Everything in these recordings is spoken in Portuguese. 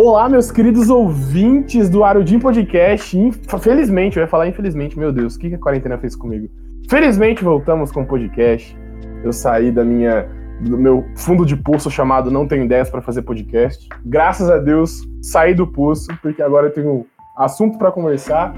Olá, meus queridos ouvintes do Arudim Podcast. Felizmente, eu ia falar infelizmente, meu Deus, o que a quarentena fez comigo? Felizmente voltamos com o podcast. Eu saí da minha do meu fundo de poço chamado Não Tenho Ideias para fazer podcast. Graças a Deus, saí do poço, porque agora eu tenho assunto para conversar.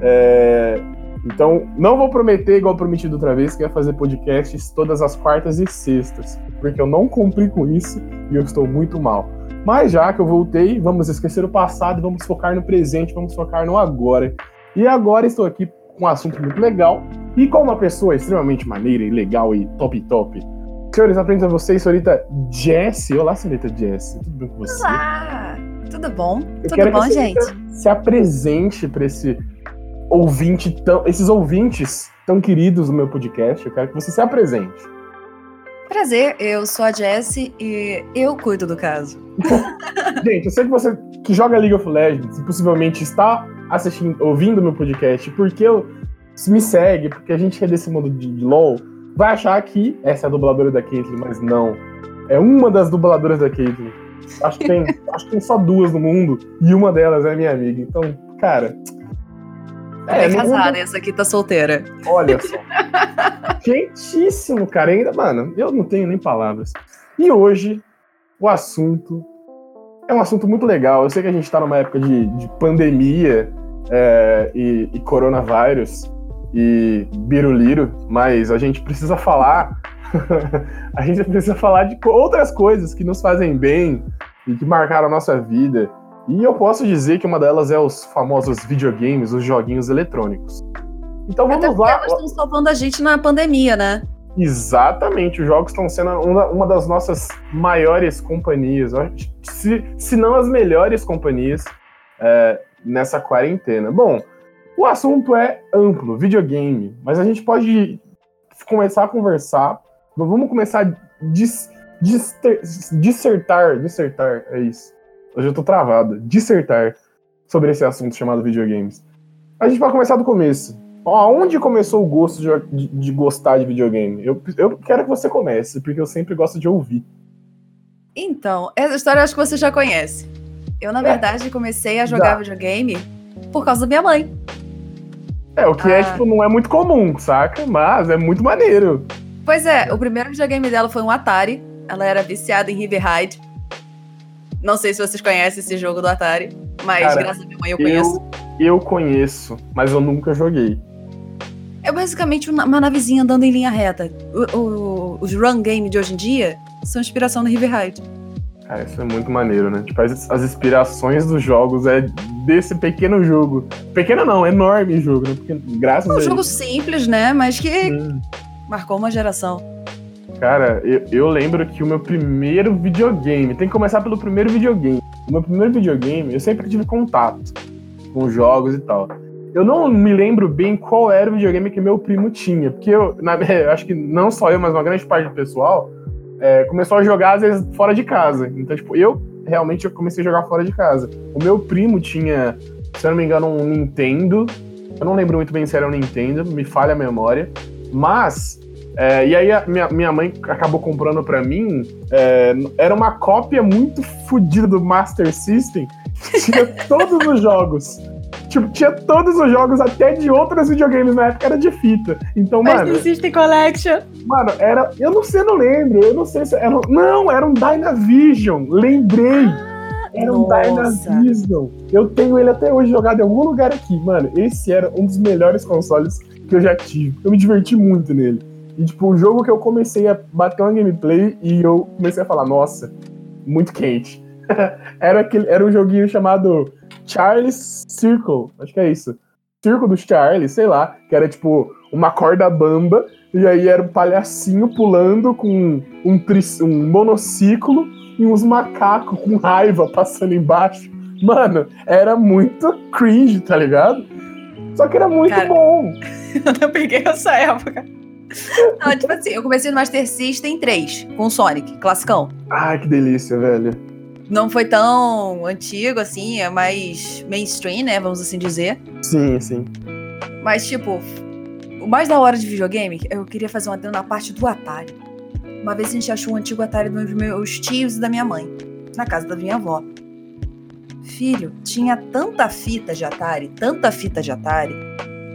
É... Então, não vou prometer, igual prometido outra vez, que ia fazer podcasts todas as quartas e sextas, porque eu não cumpri com isso e eu estou muito mal. Mas já que eu voltei, vamos esquecer o passado vamos focar no presente, vamos focar no agora. E agora estou aqui com um assunto muito legal e com uma pessoa extremamente maneira e legal e top top. Senhores, apresento a vocês, senhorita Jessie. Olá, senhorita Jessie. Tudo bem com você? Olá! Tudo bom? Eu Tudo bom, gente? Se apresente para esse ouvinte tão, esses ouvintes tão queridos do meu podcast. Eu quero que você se apresente. Prazer, eu sou a Jessie e eu cuido do caso. Gente, eu sei que você que joga League of Legends possivelmente está assistindo, ouvindo meu podcast, porque eu me segue, porque a gente é desse mundo de LoL, vai achar que essa é a dubladora da Caitlyn, mas não. É uma das dubladoras da Caitlyn. Acho que tem, acho que tem só duas no mundo e uma delas é minha amiga. Então, cara, é, é casada, essa aqui tá solteira. Olha só. Quentíssimo, cara. Ainda, mano, eu não tenho nem palavras. E hoje, o assunto é um assunto muito legal. Eu sei que a gente tá numa época de, de pandemia é, e, e coronavírus e biruliro, mas a gente precisa falar. a gente precisa falar de outras coisas que nos fazem bem e que marcaram a nossa vida. E eu posso dizer que uma delas é os famosos videogames, os joguinhos eletrônicos. Então vamos Até lá. Elas estão salvando a gente na pandemia, né? Exatamente, os jogos estão sendo uma, uma, das nossas maiores companhias, se, se não as melhores companhias é, nessa quarentena. Bom, o assunto é amplo, videogame, mas a gente pode começar a conversar. Vamos começar a dis, dis, dissertar, dissertar, é isso Hoje eu tô travado. Dissertar sobre esse assunto chamado videogames. A gente vai começar do começo. Aonde começou o gosto de, de, de, gostar de videogame? Eu, eu quero que você comece, porque eu sempre gosto de ouvir. Então, essa história eu acho que você já conhece. Eu, na é. verdade, comecei a jogar já. videogame por causa da minha mãe. É, o que é, ah. é, tipo, não é muito comum, saca? Mas é muito maneiro. Pois é, o primeiro videogame dela foi um Atari. Ela era viciada em River Ride. Não sei se vocês conhecem esse jogo do Atari, mas Cara, graças a minha mãe eu conheço. Eu, eu conheço, mas eu nunca joguei. É basicamente uma navezinha andando em linha reta. O, o, os run game de hoje em dia são inspiração no River Ride. Cara, isso é muito maneiro, né? Tipo, as, as inspirações dos jogos é desse pequeno jogo. Pequeno não, enorme jogo, né? Porque graças é um a Um jogo simples, né? Mas que marcou uma geração. Cara, eu, eu, lembro que o meu primeiro videogame, tem que começar pelo primeiro videogame. O meu primeiro videogame, eu sempre tive contato com jogos e tal. Eu não me lembro bem qual era o videogame que meu primo tinha, porque eu, na, eu acho que não só eu, mas uma grande parte do pessoal é, começou a jogar às vezes fora de casa. Então, tipo, eu realmente eu comecei a jogar fora de casa. O meu primo tinha, se eu não me engano, um Nintendo. Eu não lembro muito bem se era um Nintendo, me falha a memória. Mas é, e aí minha, minha mãe acabou comprando para mim. É, era uma cópia muito fodida do Master System. Tinha todos os jogos. Tipo, tinha todos os jogos, até de outros videogames na época, era de fita. Então, Master mano. System Collection. Mano, era. Eu não sei, eu não lembro. Eu não sei se era. Não, era um Dynavision. Lembrei. Ah, era um Dynavision. Eu tenho ele até hoje jogado em algum lugar aqui. Mano, esse era um dos melhores consoles que eu já tive. Eu me diverti muito nele. E, tipo, o jogo que eu comecei a bater uma gameplay e eu comecei a falar, nossa, muito quente. era, aquele, era um joguinho chamado Charles Circle, acho que é isso. Circo dos Charlie, sei lá, que era tipo uma corda bamba, e aí era um palhacinho pulando com um, um monociclo e uns macacos com raiva passando embaixo. Mano, era muito cringe, tá ligado? Só que era muito Cara, bom. eu não peguei essa época. Não, tipo assim, eu comecei no Master System 3, com o Sonic, classicão. Ai, que delícia, velho. Não foi tão antigo assim, é mais mainstream, né? Vamos assim dizer. Sim, sim. Mas, tipo, o mais da hora de videogame, eu queria fazer uma na parte do Atari. Uma vez a gente achou um antigo Atari dos meus tios e da minha mãe, na casa da minha avó. Filho, tinha tanta fita de Atari, tanta fita de Atari,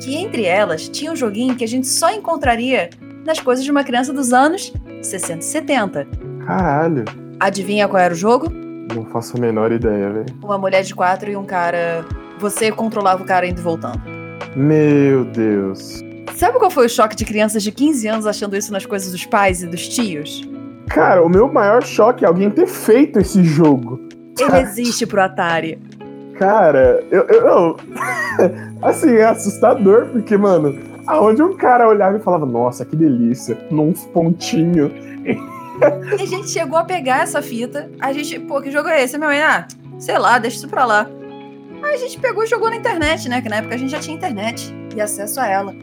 que entre elas tinha um joguinho que a gente só encontraria nas coisas de uma criança dos anos 60 e 70. Caralho. Adivinha qual era o jogo? Não faço a menor ideia, velho. Uma mulher de quatro e um cara. Você controlava o cara indo e voltando. Meu Deus. Sabe qual foi o choque de crianças de 15 anos achando isso nas coisas dos pais e dos tios? Cara, o meu maior choque é alguém ter feito esse jogo. Ele existe pro Atari. Cara, eu, eu, eu. Assim, é assustador, porque, mano, aonde um cara olhava e falava, nossa, que delícia, num pontinho. A gente chegou a pegar essa fita. A gente, pô, que jogo é esse? Mãe, ah, sei lá, deixa isso pra lá. Aí a gente pegou e jogou na internet, né? Que na época a gente já tinha internet e acesso a ela.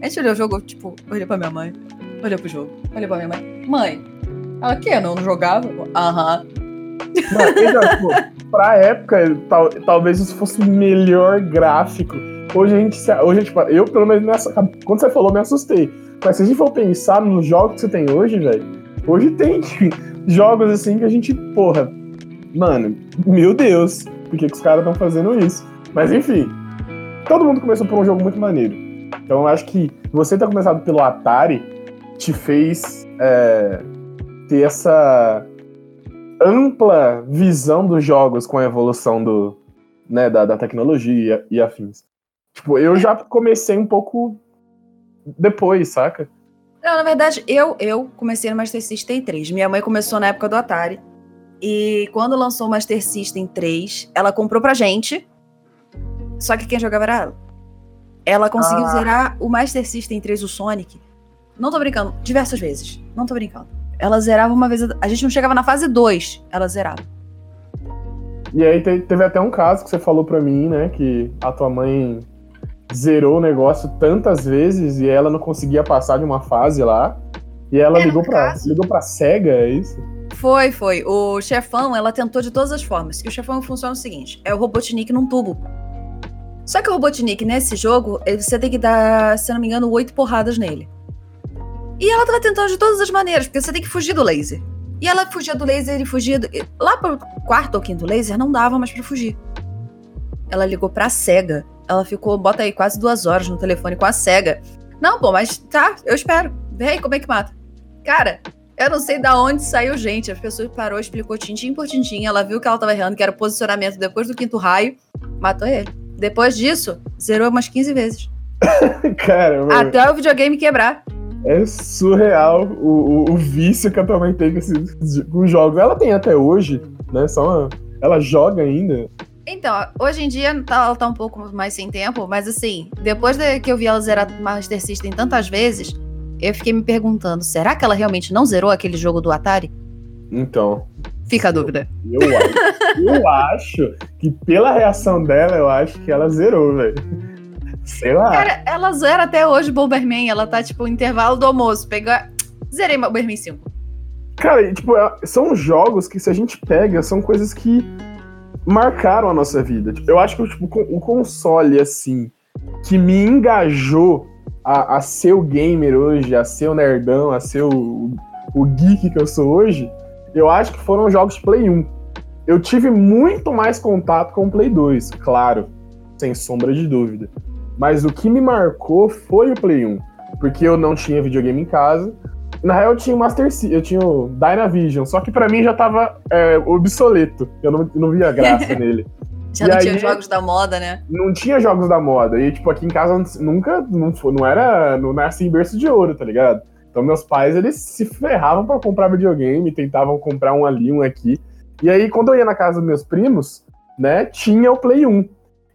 A gente olhou o jogo, tipo, olhei pra minha mãe, olhei pro jogo, olhei pra minha mãe. Mãe, ela que não, não jogava? Aham. Pra época, tal, talvez isso fosse o melhor gráfico. Hoje a gente, hoje a gente, eu pelo menos nessa, quando você falou me assustei. Mas se a gente for pensar nos jogos que você tem hoje, velho, hoje tem jogos assim que a gente, porra, mano, meu Deus, por que, que os caras estão fazendo isso? Mas enfim, todo mundo começou por um jogo muito maneiro. Então eu acho que você ter começado pelo Atari te fez é, ter essa ampla visão dos jogos com a evolução do, né, da, da tecnologia e afins. Tipo, eu já comecei um pouco depois, saca? Não, na verdade, eu, eu comecei no Master System 3. Minha mãe começou na época do Atari. E quando lançou o Master System 3, ela comprou pra gente. Só que quem jogava era ela. Ela conseguiu ah. zerar o Master System 3, o Sonic. Não tô brincando, diversas vezes. Não tô brincando. Ela zerava uma vez. A gente não chegava na fase 2, ela zerava. E aí teve até um caso que você falou pra mim, né? Que a tua mãe zerou o negócio tantas vezes e ela não conseguia passar de uma fase lá. E ela ligou, pra, ligou pra SEGA, é isso? Foi, foi. O chefão, ela tentou de todas as formas. E o chefão funciona o seguinte: é o Robotnik num tubo. Só que o Robotnik, nesse jogo, você tem que dar, se não me engano, oito porradas nele. E ela tava tentando de todas as maneiras, porque você tem que fugir do laser. E ela fugia do laser e fugia. Do... Lá pro quarto ou quinto laser não dava mais para fugir. Ela ligou pra SEGA. Ela ficou, bota aí, quase duas horas no telefone com a SEGA. Não, pô, mas tá, eu espero. Aí como é que mata. Cara, eu não sei da onde saiu gente. A pessoa parou, explicou tintim por tintim. Ela viu que ela tava errando, que era o posicionamento depois do quinto raio. Matou ele. Depois disso, zerou umas 15 vezes. Cara, mano. Até o videogame quebrar. É surreal o, o, o vício que a tua mãe tem com esses com jogos. Ela tem até hoje, né? Só uma, ela joga ainda. Então, hoje em dia tá, ela tá um pouco mais sem tempo, mas assim, depois de que eu vi ela zerar Master System tantas vezes, eu fiquei me perguntando: será que ela realmente não zerou aquele jogo do Atari? Então. Fica a dúvida. Eu acho, eu acho que pela reação dela, eu acho que ela zerou, velho. Sei lá. Cara, ela zera até hoje Bomberman. Ela tá, tipo, intervalo do almoço. Pega. Zerei Bomberman 5. Cara, tipo, é, são jogos que se a gente pega, são coisas que marcaram a nossa vida. Tipo, eu acho que tipo, o console, assim, que me engajou a, a ser o gamer hoje, a ser o nerdão, a ser o, o geek que eu sou hoje, eu acho que foram jogos de Play 1. Eu tive muito mais contato com o Play 2, claro, sem sombra de dúvida. Mas o que me marcou foi o Play 1. Porque eu não tinha videogame em casa. Na real, eu tinha o Master System, eu tinha o Dynavision, só que para mim já tava é, obsoleto. Eu não, não via graça nele. Já e não aí, tinha jogos da moda, né? Não tinha jogos da moda. E, tipo, aqui em casa nunca, não, não era, não era assim berço de ouro, tá ligado? Então meus pais, eles se ferravam para comprar videogame, tentavam comprar um ali, um aqui. E aí, quando eu ia na casa dos meus primos, né, tinha o Play 1.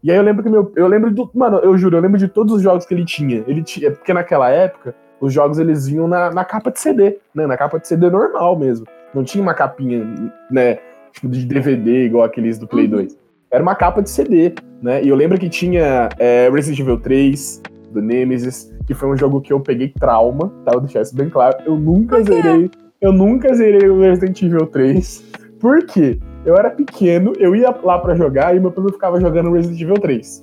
E aí eu lembro que meu. Eu lembro do. Mano, eu juro, eu lembro de todos os jogos que ele tinha. Ele tinha. Porque naquela época, os jogos eles vinham na, na capa de CD, né? Na capa de CD normal mesmo. Não tinha uma capinha, né? Tipo, de DVD, igual aqueles do Play uhum. 2. Era uma capa de CD, né? E eu lembro que tinha é, Resident Evil 3, do Nemesis, que foi um jogo que eu peguei trauma, tá? Vou deixar isso bem claro. Eu nunca zerei. Eu nunca zerei o Resident Evil 3. Por quê? Eu era pequeno, eu ia lá para jogar e meu primo ficava jogando Resident Evil 3.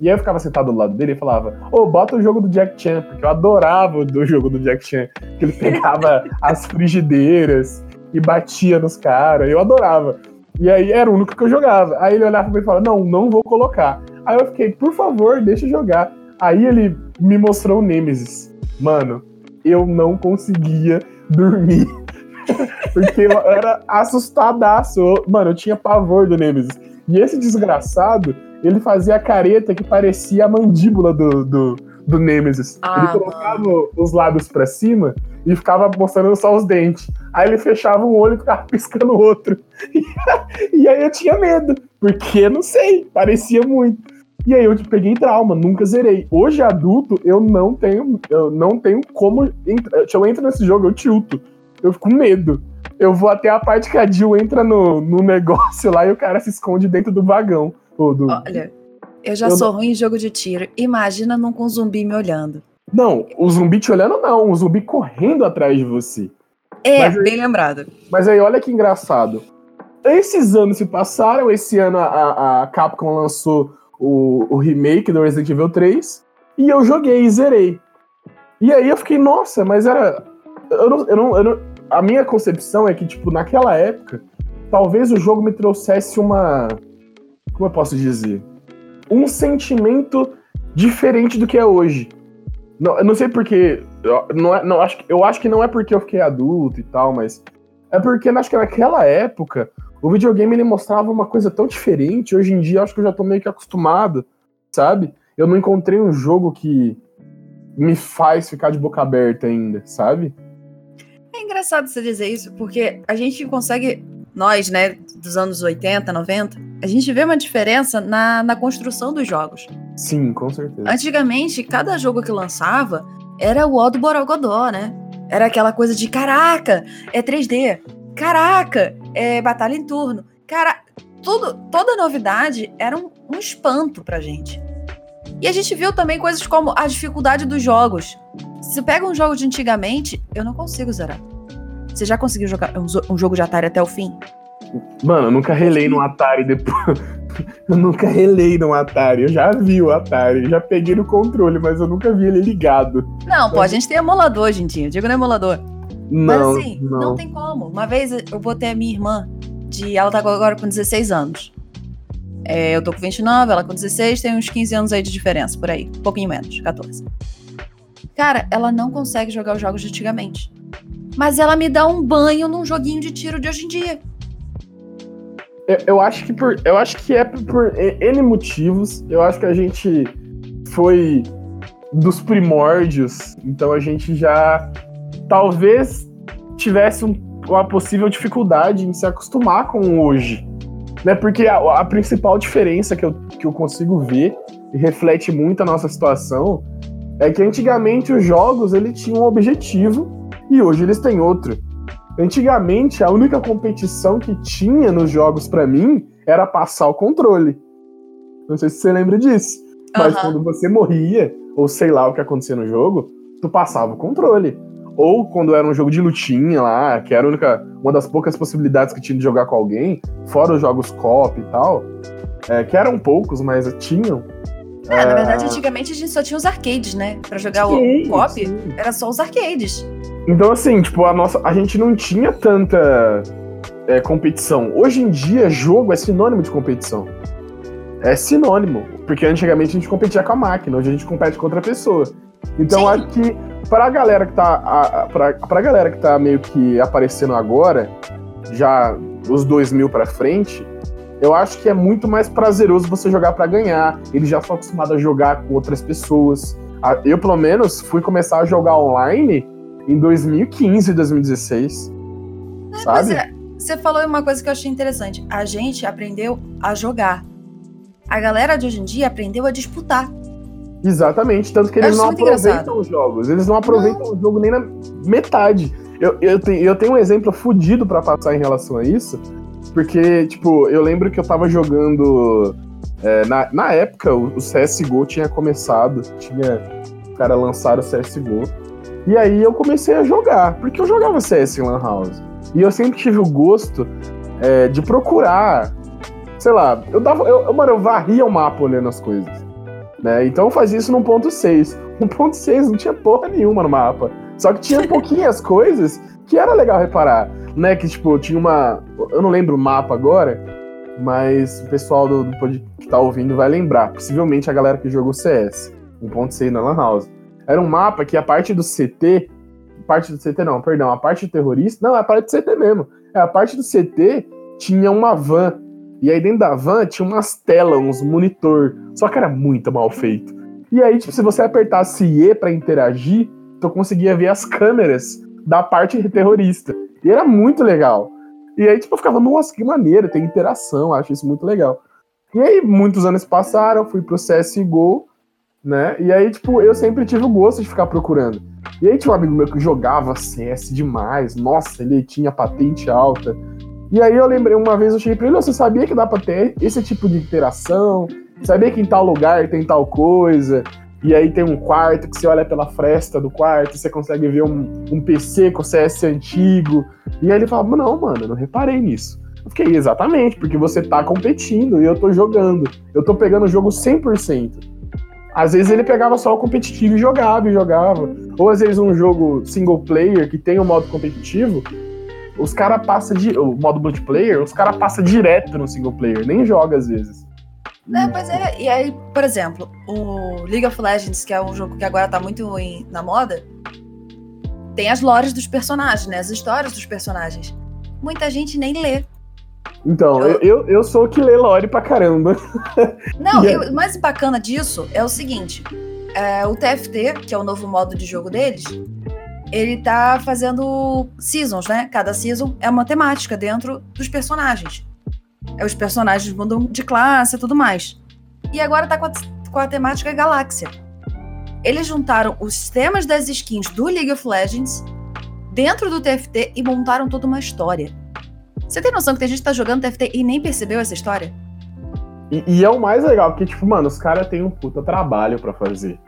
E aí eu ficava sentado do lado dele e falava, ô, oh, bota o jogo do Jack Chan, porque eu adorava o jogo do Jack Chan. Que ele pegava as frigideiras e batia nos caras, eu adorava. E aí era o único que eu jogava. Aí ele olhava pra mim e falava, não, não vou colocar. Aí eu fiquei, por favor, deixa eu jogar. Aí ele me mostrou o Nemesis. Mano, eu não conseguia dormir. Porque eu era assustadaço. Mano, eu tinha pavor do Nemesis. E esse desgraçado, ele fazia a careta que parecia a mandíbula do, do, do Nemesis. Ah, ele colocava mano. os lábios para cima e ficava mostrando só os dentes. Aí ele fechava um olho e ficava piscando o outro. E, aí eu tinha medo, porque não sei, parecia muito. E aí eu peguei trauma, nunca zerei. Hoje adulto, eu não tenho, eu não tenho como. Se eu entro nesse jogo, eu tilto. Eu fico com medo. Eu vou até a parte que a Jill entra no, no negócio lá e o cara se esconde dentro do vagão. Do... Olha, eu já eu sou não... ruim em jogo de tiro. Imagina não com um zumbi me olhando. Não, o zumbi te olhando não, o zumbi correndo atrás de você. É, mas bem aí, lembrado. Mas aí, olha que engraçado. Esses anos se passaram, esse ano a, a Capcom lançou o, o remake do Resident Evil 3, e eu joguei e zerei. E aí eu fiquei, nossa, mas era. Eu não, eu não, eu não, a minha concepção é que, tipo, naquela época, talvez o jogo me trouxesse uma. Como eu posso dizer? Um sentimento diferente do que é hoje. Não, eu não sei porque. Não é, não, acho, eu acho que não é porque eu fiquei adulto e tal, mas. É porque acho que naquela época o videogame ele mostrava uma coisa tão diferente. Hoje em dia acho que eu já tô meio que acostumado, sabe? Eu não encontrei um jogo que me faz ficar de boca aberta ainda, sabe? É engraçado você dizer isso, porque a gente consegue, nós, né, dos anos 80, 90, a gente vê uma diferença na, na construção dos jogos. Sim, com certeza. Antigamente, cada jogo que lançava era o ó do Borogodó, né? Era aquela coisa de caraca, é 3D. Caraca, é batalha em turno. Cara, tudo, toda novidade era um, um espanto pra gente. E a gente viu também coisas como a dificuldade dos jogos. Se pega um jogo de antigamente, eu não consigo zerar. Você já conseguiu jogar um, um jogo de Atari até o fim? Mano, eu nunca relei no Atari depois. eu nunca relei no Atari. Eu já vi o Atari, já peguei no controle, mas eu nunca vi ele ligado. Não, pô, a gente tem emulador hoje em dia. Eu digo no emulador. Não, mas assim, não. não tem como. Uma vez eu botei a minha irmã, de, ela tá agora com 16 anos. É, eu tô com 29, ela com 16, tem uns 15 anos aí de diferença, por aí. Um pouquinho menos, 14. Cara, ela não consegue jogar os jogos de antigamente. Mas ela me dá um banho num joguinho de tiro de hoje em dia. Eu, eu, acho que por, eu acho que é por N motivos. Eu acho que a gente foi dos primórdios, então a gente já talvez tivesse um, uma possível dificuldade em se acostumar com hoje. Né? Porque a, a principal diferença que eu, que eu consigo ver e reflete muito a nossa situação é que antigamente os jogos ele tinham um objetivo e hoje eles têm outro. Antigamente, a única competição que tinha nos jogos para mim era passar o controle. Não sei se você lembra disso. Mas uhum. quando você morria, ou sei lá o que acontecia no jogo, tu passava o controle. Ou quando era um jogo de lutinha lá, que era única, uma das poucas possibilidades que tinha de jogar com alguém, fora os jogos cop e tal, é, que eram poucos, mas tinham. É, é, na verdade, antigamente a gente só tinha os arcades, né? Pra jogar sim, o cop, era só os arcades. Então, assim, tipo, a nossa. A gente não tinha tanta é, competição. Hoje em dia, jogo é sinônimo de competição. É sinônimo. Porque antigamente a gente competia com a máquina, hoje a gente compete com outra pessoa. Então, Sim. acho que pra galera que tá. A, a, pra, pra galera que tá meio que aparecendo agora, já os 2000 pra frente, eu acho que é muito mais prazeroso você jogar para ganhar. Eles já são acostumados a jogar com outras pessoas. Eu, pelo menos, fui começar a jogar online em 2015, 2016. É, sabe? É, você falou uma coisa que eu achei interessante. A gente aprendeu a jogar. A galera de hoje em dia aprendeu a disputar. Exatamente, tanto que eles não aproveitam engraçado. os jogos. Eles não aproveitam não. o jogo nem na metade. Eu, eu, tenho, eu tenho um exemplo fodido para passar em relação a isso, porque, tipo, eu lembro que eu tava jogando. É, na, na época, o, CSGO tinha começado, tinha. O cara lançaram o CSGO. E aí eu comecei a jogar, porque eu jogava CS em Lan House. E eu sempre tive o gosto é, de procurar, sei lá, eu dava. Eu, mano, eu varria o mapa olhando as coisas. Né? Então eu fazia isso no ponto 6. No ponto 6 não tinha porra nenhuma no mapa. Só que tinha pouquinhas coisas que era legal reparar. Né, que tipo, tinha uma. Eu não lembro o mapa agora, mas o pessoal do, do que tá ouvindo vai lembrar. Possivelmente a galera que jogou CS, 1.6 na Lan House. Era um mapa que a parte do CT. Parte do CT não, perdão, a parte do terrorista. Não, é a parte do CT mesmo. É, a parte do CT tinha uma van. E aí dentro da van tinha umas telas, uns monitor. Só que era muito mal feito. E aí, tipo, se você apertasse E para interagir, tu conseguia ver as câmeras da parte terrorista. E era muito legal. E aí, tipo, eu ficava, nossa, que maneiro, tem interação, acho isso muito legal. E aí, muitos anos passaram, fui pro CSGO, né? E aí, tipo, eu sempre tive o gosto de ficar procurando. E aí tinha um amigo meu que jogava CS demais, nossa, ele tinha patente alta. E aí eu lembrei, uma vez eu cheguei pra ele, você sabia que dá pra ter esse tipo de interação? Sabia que em tal lugar tem tal coisa? E aí tem um quarto que você olha pela fresta do quarto, você consegue ver um, um PC com CS antigo. E aí ele fala, não, mano, eu não reparei nisso. Eu fiquei, exatamente, porque você tá competindo e eu tô jogando. Eu tô pegando o jogo 100%. Às vezes ele pegava só o competitivo e jogava e jogava. Ou às vezes um jogo single player que tem o um modo competitivo, os caras passam de. O modo multiplayer, os caras passam direto no single player, nem joga às vezes. É, pois é, e aí, por exemplo, o League of Legends, que é um jogo que agora tá muito em, na moda, tem as lores dos personagens, né? As histórias dos personagens. Muita gente nem lê. Então, eu, eu, eu sou o que lê lore pra caramba. Não, yeah. o mais bacana disso é o seguinte: é, o TFT, que é o novo modo de jogo deles, ele tá fazendo seasons, né? Cada season é uma temática dentro dos personagens. É, os personagens mudam de classe e tudo mais. E agora tá com a, com a temática Galáxia. Eles juntaram os temas das skins do League of Legends dentro do TFT e montaram toda uma história. Você tem noção que tem gente que tá jogando TFT e nem percebeu essa história? E, e é o mais legal, porque, tipo, mano, os caras têm um puta trabalho para fazer,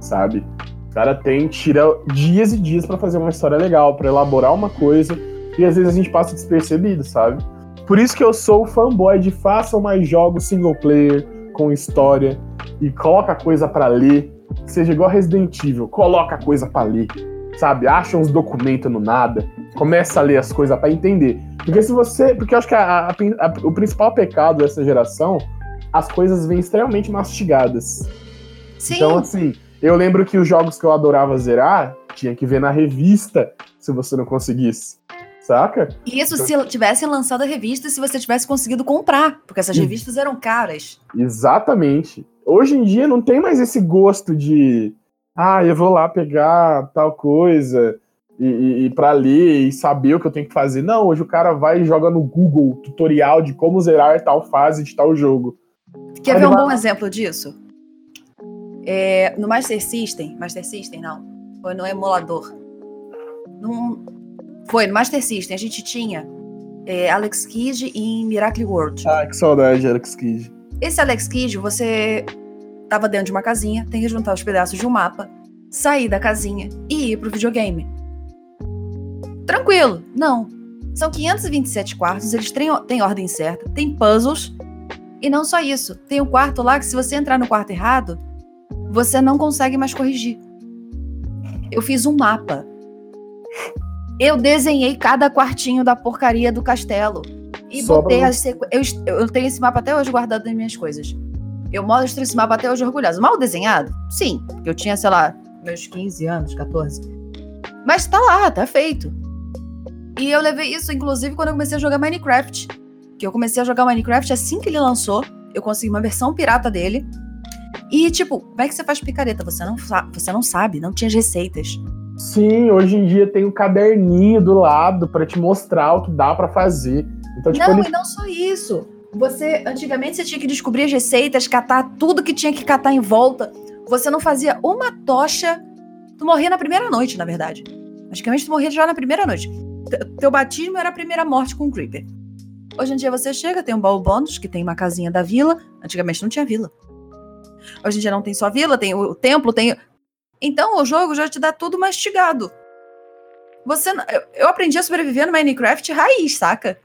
sabe? Os caras têm, tira dias e dias para fazer uma história legal, para elaborar uma coisa, e às vezes a gente passa despercebido, sabe? Por isso que eu sou fanboy de façam mais jogos single player, com história, e coloca coisa para ler, seja igual Resident Evil, coloca coisa para ler, sabe? Acha uns documentos no nada, começa a ler as coisas para entender. Porque se você. Porque eu acho que a, a, a, o principal pecado dessa geração, as coisas vêm extremamente mastigadas. Sim. Então, assim, eu lembro que os jogos que eu adorava zerar, tinha que ver na revista se você não conseguisse. Saca? Isso então... se tivessem lançado a revista se você tivesse conseguido comprar, porque essas revistas eram caras. Exatamente. Hoje em dia não tem mais esse gosto de ah, eu vou lá pegar tal coisa e, e, e para ler e saber o que eu tenho que fazer. Não, hoje o cara vai e joga no Google tutorial de como zerar tal fase de tal jogo. Quer ver um bom exemplo disso? É, no Master System, Master System não, foi no emulador. Num, foi, no Master System, a gente tinha é, Alex Kidd em Miracle World. Ah, que saudade, Alex Kidd. Esse Alex Kidd, você tava dentro de uma casinha, tem que juntar os pedaços de um mapa, sair da casinha e ir pro videogame. Tranquilo, não. São 527 quartos, eles têm, têm ordem certa, tem puzzles. E não só isso, tem um quarto lá que se você entrar no quarto errado, você não consegue mais corrigir. Eu fiz um mapa eu desenhei cada quartinho da porcaria do castelo. E Só botei as sequ... eu, eu tenho esse mapa até hoje guardado nas minhas coisas. Eu mostro esse mapa até hoje orgulhoso. Mal desenhado? Sim. Eu tinha, sei lá, meus 15 anos, 14. Mas tá lá, tá feito. E eu levei isso, inclusive, quando eu comecei a jogar Minecraft. Que eu comecei a jogar Minecraft assim que ele lançou. Eu consegui uma versão pirata dele. E, tipo, como é que você faz picareta? Você não, você não sabe, não tinha as receitas. Sim, hoje em dia tem um caderninho do lado para te mostrar o que dá para fazer. Então, tipo, não, ele... e não só isso. Você, antigamente, você tinha que descobrir as receitas, catar tudo que tinha que catar em volta. Você não fazia uma tocha. Tu morria na primeira noite, na verdade. Antigamente, tu morria já na primeira noite. Teu batismo era a primeira morte com o Creeper. Hoje em dia você chega, tem um baú bônus, que tem uma casinha da vila. Antigamente não tinha vila. Hoje em dia não tem só vila, tem o templo, tem então o jogo já te dá tudo mastigado. Você, eu aprendi a sobreviver no Minecraft raiz, saca?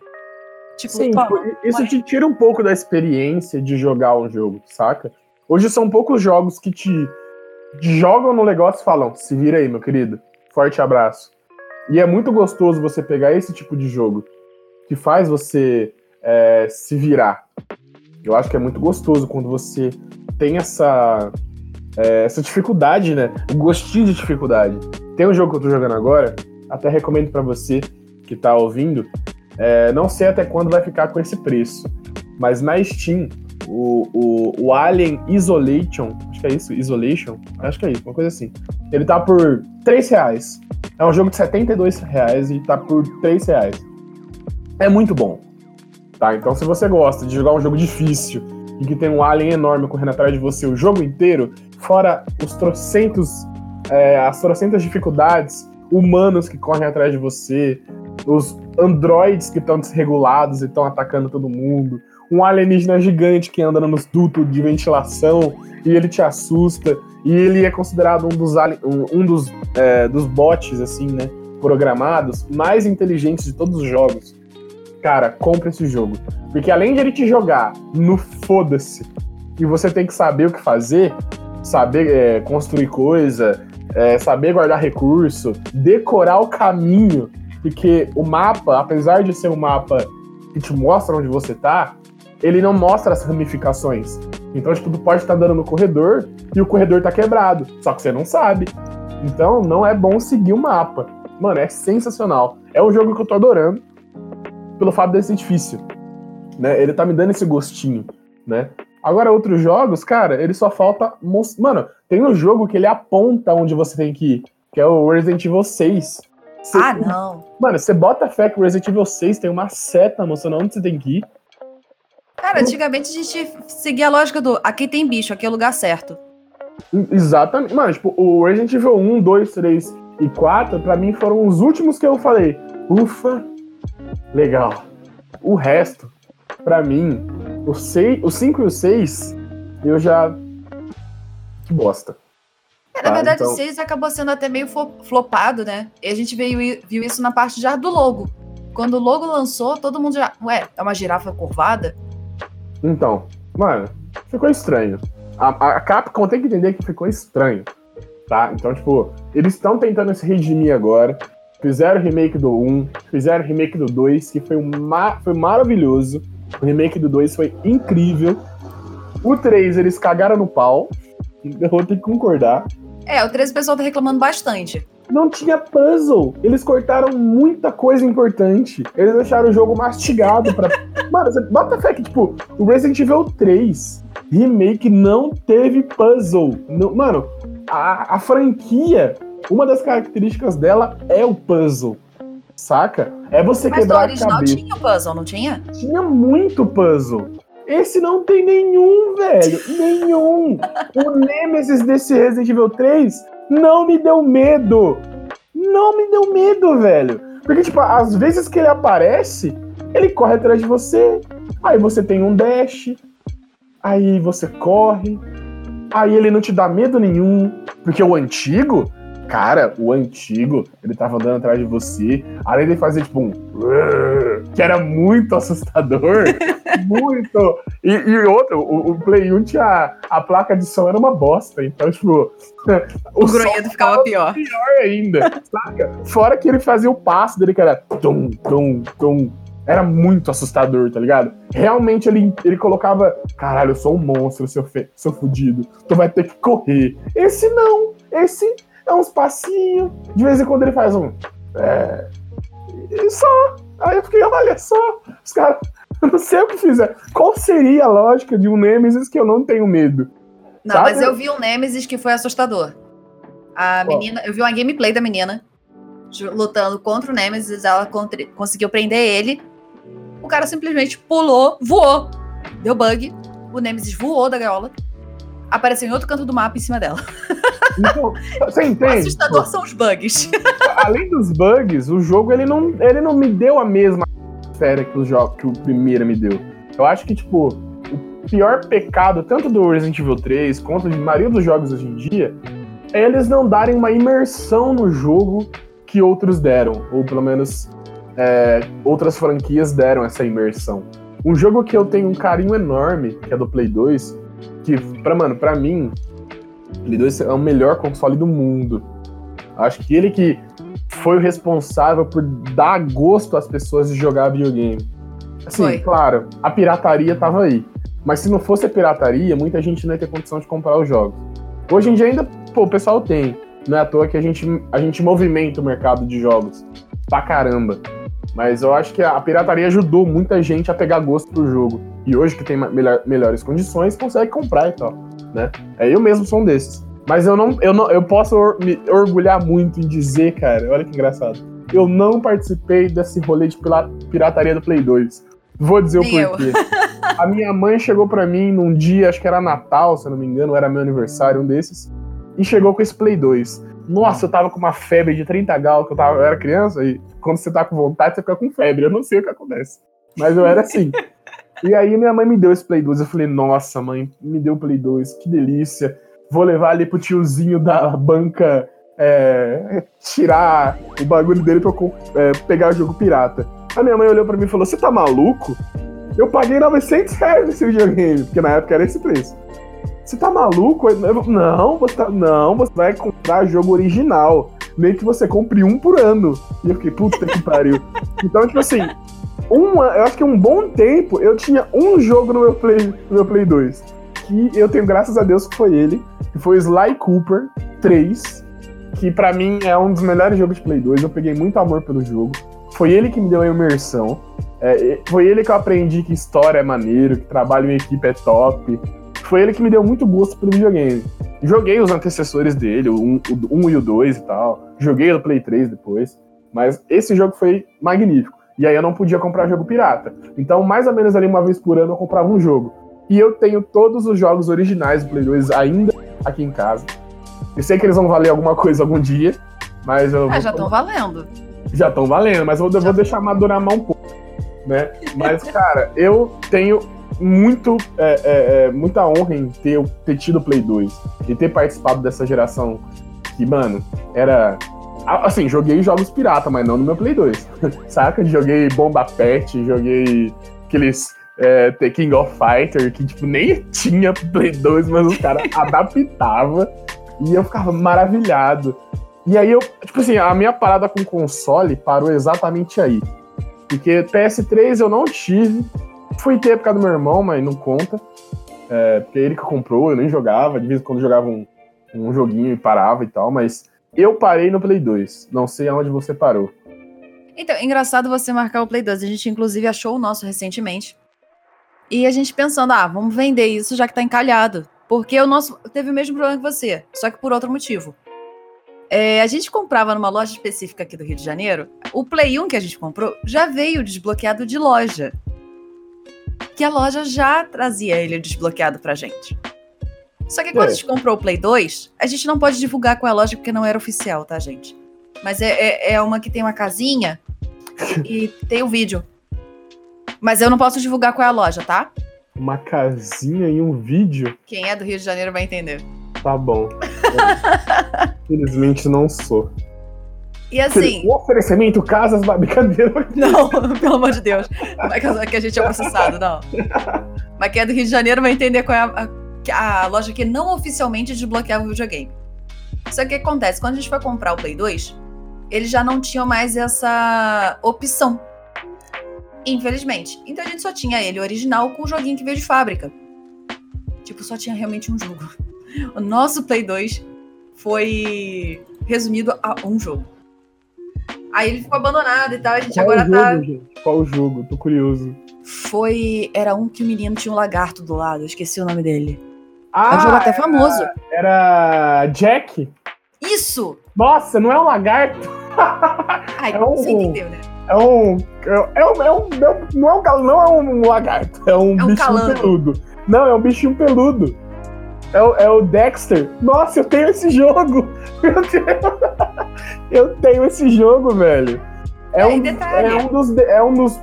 Tipo, Sim, tipo, isso te tira um pouco da experiência de jogar um jogo, saca? Hoje são poucos jogos que te jogam no negócio e falam: se vira aí, meu querido, forte abraço. E é muito gostoso você pegar esse tipo de jogo que faz você é, se virar. Eu acho que é muito gostoso quando você tem essa, é, essa dificuldade, né? O gostinho de dificuldade. Tem um jogo que eu tô jogando agora, até recomendo para você que tá ouvindo. É, não sei até quando vai ficar com esse preço, mas na Steam, o, o, o, Alien Isolation, acho que é isso, Isolation, acho que é isso, uma coisa assim. Ele tá por 3 reais. É um jogo de 72 reais e tá por 3 reais. É muito bom. Tá? Então, se você gosta de jogar um jogo difícil e que tem um alien enorme correndo atrás de você o jogo inteiro, fora os trocentos, é, as trocentas dificuldades, humanos que correm atrás de você, os androids que estão desregulados e estão atacando todo mundo, um alienígena gigante que anda nos dutos de ventilação e ele te assusta, e ele é considerado um dos, um, um dos, é, dos bots, assim, né, programados mais inteligentes de todos os jogos cara, compra esse jogo. Porque além de ele te jogar no foda-se, e você tem que saber o que fazer, saber é, construir coisa, é, saber guardar recurso, decorar o caminho, porque o mapa, apesar de ser um mapa que te mostra onde você tá, ele não mostra as ramificações. Então, tipo, tu pode estar tá andando no corredor e o corredor tá quebrado, só que você não sabe. Então, não é bom seguir o mapa. Mano, é sensacional. É um jogo que eu tô adorando pelo fato de ser difícil. Né? Ele tá me dando esse gostinho, né? Agora, outros jogos, cara, ele só falta. Mano, tem um jogo que ele aponta onde você tem que ir, que é o Resident Evil 6. Você, ah, não. Mano, você bota fé que o Resident Evil 6 tem uma seta mostrando onde você tem que ir. Cara, antigamente a gente seguia a lógica do aqui tem bicho, aqui é o lugar certo. Exatamente. Mano, tipo, o Resident Evil 1, 2, 3 e 4, pra mim foram os últimos que eu falei. Ufa, legal. O resto, para mim, o 5 e o 6, eu já. Que bosta. É, na tá, verdade, então... o 6 acabou sendo até meio flopado, né? E a gente veio, viu isso na parte já do logo. Quando o logo lançou, todo mundo já. Ué, é uma girafa curvada? Então, mano, ficou estranho. A, a Capcom tem que entender que ficou estranho. Tá? Então, tipo, eles estão tentando se redimir agora. Fizeram o remake do 1, fizeram o remake do 2, que foi, um foi maravilhoso. O remake do 2 foi incrível. O 3, eles cagaram no pau. Eu vou ter que concordar. É, o 3 o pessoal tá reclamando bastante. Não tinha puzzle. Eles cortaram muita coisa importante. Eles deixaram o jogo mastigado pra. Mano, você bota fé que, tipo, o Resident Evil 3 remake não teve puzzle. Não, mano, a, a franquia uma das características dela é o puzzle. Saca? É você Mas quebrar a cabeça. Mas original tinha puzzle, não tinha? Tinha muito puzzle. Esse não tem nenhum, velho. nenhum. O Nemesis desse Resident Evil 3 não me deu medo. Não me deu medo, velho. Porque, tipo, às vezes que ele aparece, ele corre atrás de você. Aí você tem um dash. Aí você corre. Aí ele não te dá medo nenhum. Porque o antigo, Cara, o antigo, ele tava andando atrás de você, além de fazer tipo um. que era muito assustador. muito. E, e outro, o, o, Play 1 tinha. A placa de som era uma bosta. Então, tipo. O, o grunhido ficava pior. Pior ainda, saca? Fora que ele fazia o passo dele, que era. Tum, tum, tum. Era muito assustador, tá ligado? Realmente ele, ele colocava. Caralho, eu sou um monstro, seu, fe... seu fudido. Tu vai ter que correr. Esse não. Esse é uns passinhos. De vez em quando ele faz um. É. E só. Aí eu fiquei, olha só, os caras. Eu não sei o que fizer. Qual seria a lógica de um Nemesis que eu não tenho medo? Não, Sabe? mas eu vi um Nemesis que foi assustador. A menina, eu vi uma gameplay da menina lutando contra o Nemesis, ela conseguiu prender ele. O cara simplesmente pulou, voou, deu bug. O Nemesis voou da gaiola, apareceu em outro canto do mapa em cima dela. Então, você entende? O assustador são os bugs. Além dos bugs, o jogo ele não, ele não me deu a mesma esfera que o jogo que o primeiro me deu. Eu acho que, tipo, o pior pecado, tanto do Resident Evil 3 quanto de maioria dos jogos hoje em dia, é eles não darem uma imersão no jogo que outros deram. Ou pelo menos é, outras franquias deram essa imersão. Um jogo que eu tenho um carinho enorme, que é do Play 2, que, pra, mano, pra mim, Play 2 é o melhor console do mundo. Acho que ele que foi o responsável por dar gosto às pessoas de jogar videogame. Assim, Foi. claro, a pirataria tava aí. Mas se não fosse a pirataria, muita gente não ia ter condição de comprar os jogos. Hoje em dia ainda, pô, o pessoal tem. Não é à toa que a gente, a gente movimenta o mercado de jogos. Pra caramba. Mas eu acho que a pirataria ajudou muita gente a pegar gosto pro jogo. E hoje que tem melhor- melhores condições, consegue comprar e tal, né? É, eu mesmo sou um desses. Mas eu não, eu não, eu posso or- me orgulhar muito em dizer, cara, olha que engraçado. Eu não participei desse rolê de pirataria do Play 2. Vou dizer Nem o porquê. A minha mãe chegou pra mim num dia, acho que era Natal, se eu não me engano, era meu aniversário, um desses, e chegou com esse Play 2. Nossa, eu tava com uma febre de 30 gal, que eu, tava, eu era criança, e quando você tá com vontade, você fica com febre. Eu não sei o que acontece. Mas eu era assim. E aí minha mãe me deu esse Play 2. Eu falei, nossa, mãe, me deu o Play 2, que delícia. Vou levar ali pro tiozinho da banca é, tirar o bagulho dele pra é, pegar o jogo pirata. A minha mãe olhou pra mim e falou: Você tá maluco? Eu paguei 900 reais nesse videogame, porque na época era esse preço. Você tá maluco? Não, você tá- não, você vai comprar jogo original. Nem que você compre um por ano. E eu fiquei, puta que pariu. Então, tipo assim, um, eu acho que um bom tempo eu tinha um jogo no meu Play, no meu Play 2. Que eu tenho graças a Deus que foi ele. Que foi Sly Cooper 3. Que pra mim é um dos melhores jogos de Play 2. Eu peguei muito amor pelo jogo. Foi ele que me deu a imersão. É, foi ele que eu aprendi que história é maneiro, que trabalho em equipe é top. Foi ele que me deu muito gosto pelo videogame. Joguei os antecessores dele, o 1 um, um e o 2 e tal. Joguei o Play 3 depois. Mas esse jogo foi magnífico. E aí eu não podia comprar jogo pirata. Então, mais ou menos ali uma vez por ano eu comprava um jogo. E eu tenho todos os jogos originais do Play 2 ainda aqui em casa. Eu sei que eles vão valer alguma coisa algum dia, mas eu Ah, já estão valendo. já estão valendo, mas eu vou, vou deixar madurar mais um pouco, né? Mas, cara, eu tenho muito, é, é, é, muita honra em ter, ter tido o Play 2 e ter participado dessa geração que, mano, era... a- Assim, joguei jogos pirata, mas não no meu Play 2, saca? Joguei Bomba Pet, joguei aqueles é, The King of Fighter, que, tipo, nem tinha Play 2, mas os caras adaptavam e eu ficava maravilhado. E aí eu, tipo assim, a minha parada com console parou exatamente aí. Porque PS3 eu não tive. Fui ter por causa do meu irmão, mas não conta. É, porque ele que comprou, eu nem jogava. De vez em quando jogava um, um joguinho e parava e tal, mas eu parei no Play 2. Não sei aonde você parou. Então, engraçado você marcar o Play 2. A gente, inclusive, achou o nosso recentemente. E a gente pensando, ah, vamos vender isso já que tá encalhado. Porque o nosso teve o mesmo problema que você, só que por outro motivo. É, a gente comprava numa loja específica aqui do Rio de Janeiro. O Play 1 que a gente comprou já veio desbloqueado de loja. Que a loja já trazia ele desbloqueado pra gente. Só que quando É. a gente comprou o Play 2, a gente não pode divulgar com a loja porque não era oficial, tá, gente? Mas é, é, é uma que tem uma casinha e tem o vídeo. Mas eu não posso divulgar qual é a loja, tá? Uma casinha e um vídeo? Quem é do Rio de Janeiro vai entender. Tá bom. Infelizmente não sou. E assim, O oferecimento casas, brincadeira. não, pelo amor de Deus. Não vai casar que a gente é processado, não. Mas quem é do Rio de Janeiro vai entender qual é a- a loja que não oficialmente desbloqueava o videogame. Só que o que acontece? Quando a gente foi comprar o Play 2, eles já não tinham mais essa opção. Infelizmente. Então a gente só tinha ele original com o joguinho que veio de fábrica. Tipo, só tinha realmente um jogo. O nosso Play 2 foi resumido a um jogo. Aí ele ficou abandonado e tal, a gente Qual agora tá. jogo, gente? Qual o jogo? Tô curioso. Foi. Era um que o menino tinha um lagarto do lado, eu esqueci o nome dele. Ah, é um jogo até famoso. Era Jack? Isso! Nossa, não é um lagarto? Ai, É um- você entendeu, né? É um. É um. É um, é um não, é um gal- não é um lagarto. É um É um bichinho calango. peludo. Não, é um bichinho peludo. É o, é o Dexter. Nossa, eu tenho esse jogo. Meu Deus. Eu tenho esse jogo, velho. É, É, um, é um dos, é um dos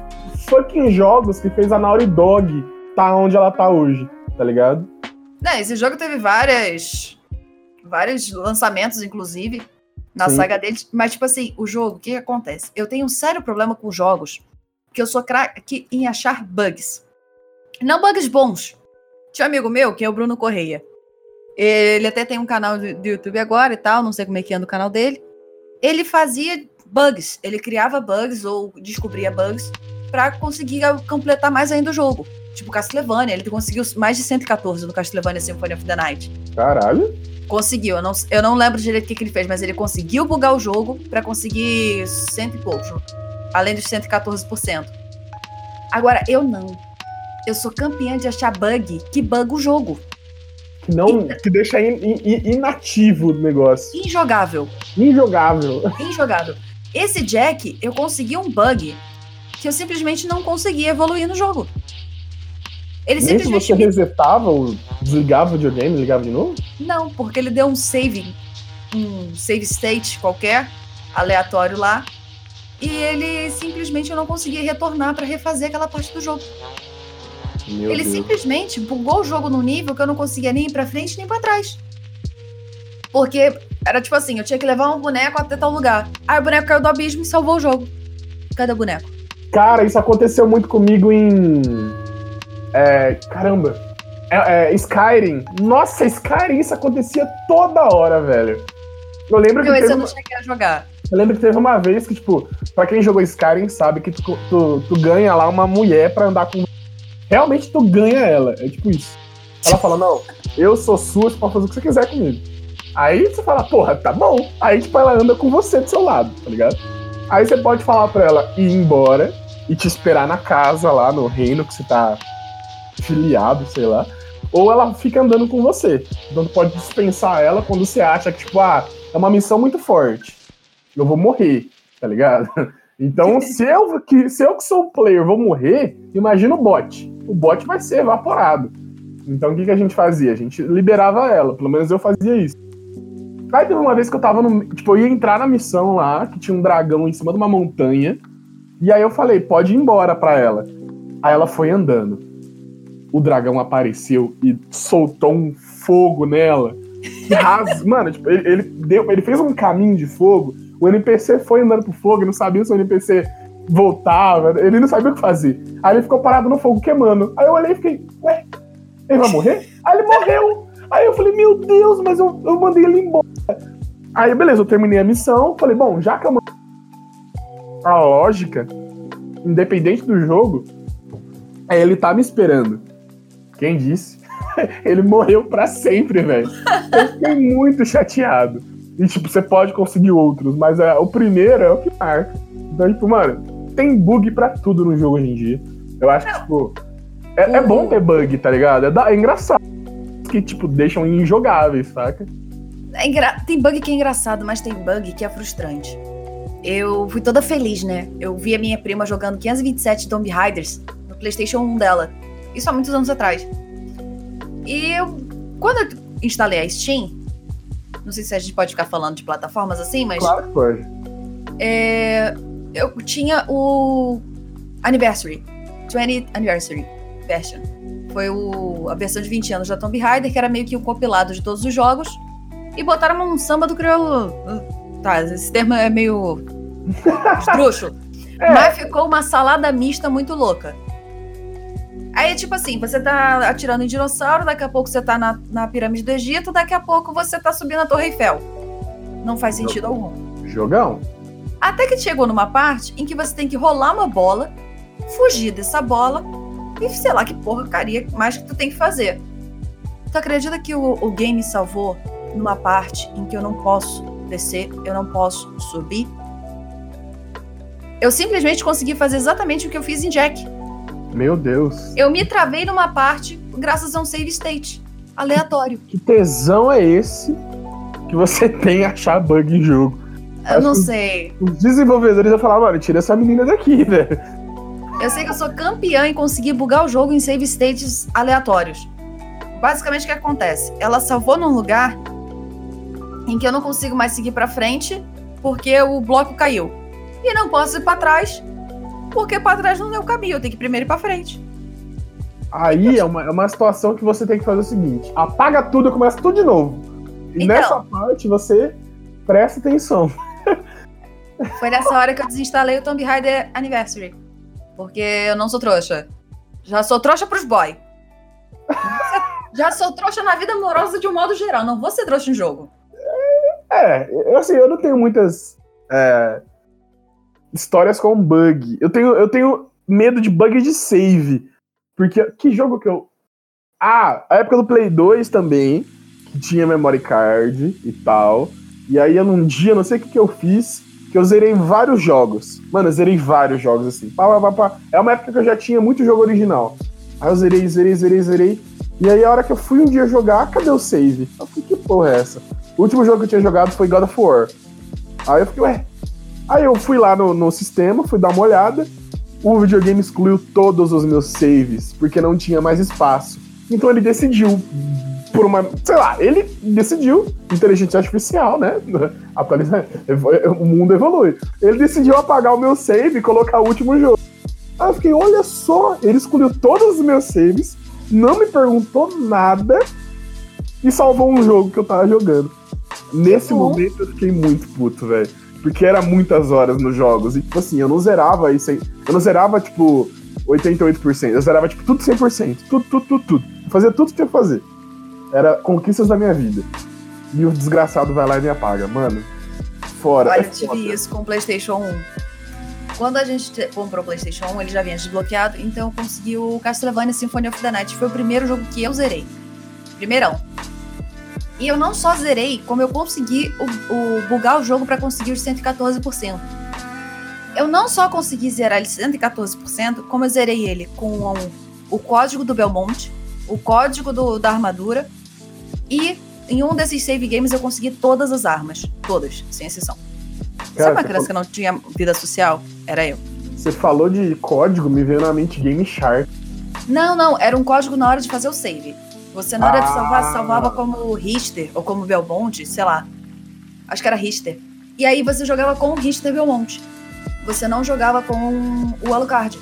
fucking jogos que fez a Naughty Dog tá onde ela tá hoje, tá ligado? Não, esse jogo teve várias. Vários lançamentos, inclusive, na Sim. saga deles. Mas, tipo assim, o jogo, o que, que acontece? Eu tenho um sério problema com jogos que eu sou craque em achar bugs. Não bugs bons. Tinha um amigo meu, que é o Bruno Correia. Ele até tem um canal do do YouTube agora e tal, não sei como é que anda o canal dele. Ele fazia bugs. Ele criava bugs ou descobria bugs para conseguir completar mais ainda o jogo. Tipo Castlevania, ele conseguiu mais de 114 no Castlevania Symphony of the Night. Caralho. Conseguiu, eu não, eu não lembro direito o que, que ele fez, mas ele conseguiu bugar o jogo para conseguir cento e poucos, além dos 114%. Agora, eu não. Eu sou campeã de achar bug que buga o jogo. Que não. Que deixa in, in, inativo o negócio. Injogável. Injogável. Injogável. Esse Jack, eu consegui um bug que eu simplesmente não conseguia evoluir no jogo. Ele Nem simplesmente. Se você resetava, desligava o videogame e ligava de novo? Não, porque ele deu um save, um save state qualquer, aleatório lá, e ele simplesmente eu não conseguia retornar para refazer aquela parte do jogo. Meu ele Deus. simplesmente bugou o jogo num nível que eu não conseguia nem ir pra frente nem para trás. Porque era tipo assim, eu tinha que levar um boneco até tal lugar. Aí o boneco caiu do abismo e salvou o jogo. Cadê o boneco? Cara, isso aconteceu muito comigo em é, caramba. É, é, Skyrim. Nossa, Skyrim, isso acontecia toda hora, velho. Eu lembro que. Esse eu não cheguei a jogar. Eu lembro que teve uma vez que, tipo, pra quem jogou Skyrim sabe que tu, tu, tu ganha lá uma mulher pra andar com. Realmente tu ganha ela. É tipo isso. Ela fala, não, eu sou sua, você pode fazer o que você quiser comigo. Aí você fala, porra, tá bom. Aí, tipo, ela anda com você do seu lado, tá ligado? Aí você pode falar pra ela ir embora e te esperar na casa lá, no reino que você tá filiado, sei lá, ou ela fica andando com você. Então tu pode dispensar ela quando você acha que, tipo, ah, é uma missão muito forte. Eu vou morrer, tá ligado? Então, se eu que, se eu que sou o player vou morrer, imagina o bot. O bot vai ser evaporado. Então, o que, que a gente fazia? A gente liberava ela, pelo menos eu fazia isso. Aí teve uma vez que eu tava no. Tipo, eu ia entrar na missão lá, que tinha um dragão em cima de uma montanha. E aí eu falei, pode ir embora pra ela. Aí ela foi andando o dragão apareceu e soltou um fogo nela. Ras... Mano, tipo, ele, ele, deu, ele fez um caminho de fogo. O NPC foi andando pro fogo e não sabia se o NPC voltava. Ele não sabia o que fazer. Aí ele ficou parado no fogo queimando. Aí eu olhei e fiquei, ué, ele vai morrer? Aí ele morreu. Aí eu falei, meu Deus, mas eu, eu mandei ele embora. Aí, beleza, eu terminei a missão. Falei, bom, já que eu mandei a lógica, independente do jogo, é ele tá me esperando. Quem disse? ele morreu para sempre, velho. Eu fiquei muito chateado. E, tipo, você pode conseguir outros, mas é, o primeiro é o que marca. Então, tipo, mano, tem bug para tudo no jogo hoje em dia. Eu acho que, tipo, é, é bom ter bug, tá ligado? É, da, é, engraçado. Que, tipo, deixam injogáveis, saca? É engra... Tem bug que é engraçado, mas tem bug que é frustrante. Eu fui toda feliz, né? Eu vi a minha prima jogando 527 Tomb Raiders no PlayStation 1 dela. Isso há muitos anos atrás. E eu, quando eu instalei a Steam, não sei se a gente pode ficar falando de plataformas assim, mas. Claro que pode. É, eu tinha o Anniversary, 20th Anniversary Version. Foi o, a versão de 20 anos da Tomb Raider, que era meio que um compilado de todos os jogos. E botaram um samba do crioulo. Tá, esse termo é meio. esdrúxulo. é. Mas ficou uma salada mista muito louca. Aí, tipo assim, você tá atirando em dinossauro, daqui a pouco você tá na, na pirâmide do Egito, daqui a pouco você tá subindo a Torre Eiffel. Não faz sentido algum. Jogão. Até que chegou numa parte em que você tem que rolar uma bola, fugir dessa bola e sei lá que porcaria mais que tu tem que fazer. Tu acredita que o, o game salvou numa parte em que eu não posso descer, eu não posso subir? Eu simplesmente consegui fazer exatamente o que eu fiz em Jack. Meu Deus. Eu me travei numa parte graças a um save state aleatório. Que tesão é esse que você tem achar bug em jogo? Eu Acho não sei. Os desenvolvedores vão falar, mano, tira essa menina daqui, velho. Eu sei que eu sou campeã em conseguir bugar o jogo em save states aleatórios. Basicamente o que acontece? Ela salvou num lugar em que eu não consigo mais seguir para frente porque o bloco caiu. E não posso ir para trás porque pra trás não é o caminho, eu tenho que primeiro ir pra frente. Aí é uma, é uma situação que você tem que fazer o seguinte: apaga tudo e começa tudo de novo. E então, nessa parte você presta atenção. Foi nessa hora que eu desinstalei o Tomb Raider Anniversary. Porque eu não sou trouxa. Já sou trouxa pros boy. Já sou trouxa na vida amorosa de um modo geral. Não vou ser trouxa em jogo. É, assim, eu não tenho muitas. É, histórias com bug. Eu tenho, eu tenho medo de bug de save. Porque que jogo que eu. Ah, a época do Play 2 também, que tinha memory card e tal. E aí, num dia, não sei o que, que eu fiz, que eu zerei vários jogos. Mano, eu zerei vários jogos assim. Pá, pá, pá. É uma época que eu já tinha muito jogo original. Aí eu zerei, zerei, zerei, zerei. E aí, a hora que eu fui um dia jogar, cadê o save? Eu falei, que porra é essa? O último jogo que eu tinha jogado foi God of War. Aí eu fiquei, ué. Aí eu fui lá no, no sistema, fui dar uma olhada. O videogame excluiu todos os meus saves, porque não tinha mais espaço. Então ele decidiu, por uma. Sei lá, ele decidiu, inteligência artificial, né? Atualizar. O mundo evolui. Ele decidiu apagar o meu save e colocar o último jogo. Aí eu fiquei, olha só, ele excluiu todos os meus saves, não me perguntou nada e salvou um jogo que eu tava jogando. Nesse momento eu fiquei muito puto, velho. Porque era muitas horas nos jogos. E, tipo assim, eu não zerava isso aí. Eu não zerava, tipo, 88%. Eu zerava, tipo, tudo 100%. Tudo, tudo, tudo, tudo. Eu fazia tudo que tinha que fazer. Era conquistas da minha vida. E o desgraçado vai lá e me apaga. Mano, fora. Olha, é eu tive isso com o PlayStation 1. Quando a gente te- comprou o PlayStation 1, ele já vinha desbloqueado, então eu consegui o Castlevania Symphony of the Night. Foi o primeiro jogo que eu zerei. Primeirão. E eu não só zerei, como eu consegui o, o- bugar o jogo pra conseguir os 114%. Eu não só consegui zerar ele 114%, como eu zerei ele com o, o código do Belmont, o código do- da armadura e em um desses save games eu consegui todas as armas. Todas, sem exceção. Cara, Sabe uma criança que não tinha vida social? Era eu. Você falou de código, me veio na mente Game Shark. Não, não, era um código na hora de fazer o save. Você, na hora de salvar, Ah. salvava como Richter ou como Belmonte, sei lá. Acho que era Richter. E aí você jogava com o Richter Belmonte. Você não jogava com o Alucard.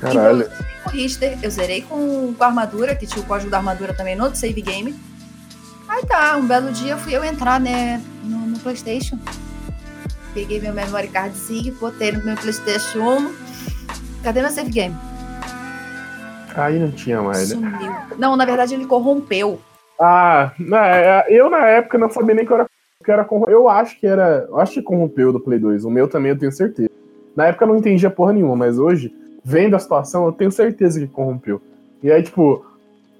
Caralho. Com o Richter, eu zerei com, com a armadura, que tinha o código da armadura também no save game. Aí tá, um belo dia fui eu entrar, né, no, no Playstation. Peguei meu memory cardzinho, botei no meu Playstation 1. Cadê meu save game? Aí não tinha mais, né? Sumiu. Não, na verdade ele corrompeu. Ah, na- eu na época não sabia nem que era, que era Eu acho que era. Eu acho que corrompeu do Play 2. O meu também eu tenho certeza. Na época eu não entendia porra nenhuma, mas hoje, vendo a situação, eu tenho certeza que corrompeu. E aí, tipo,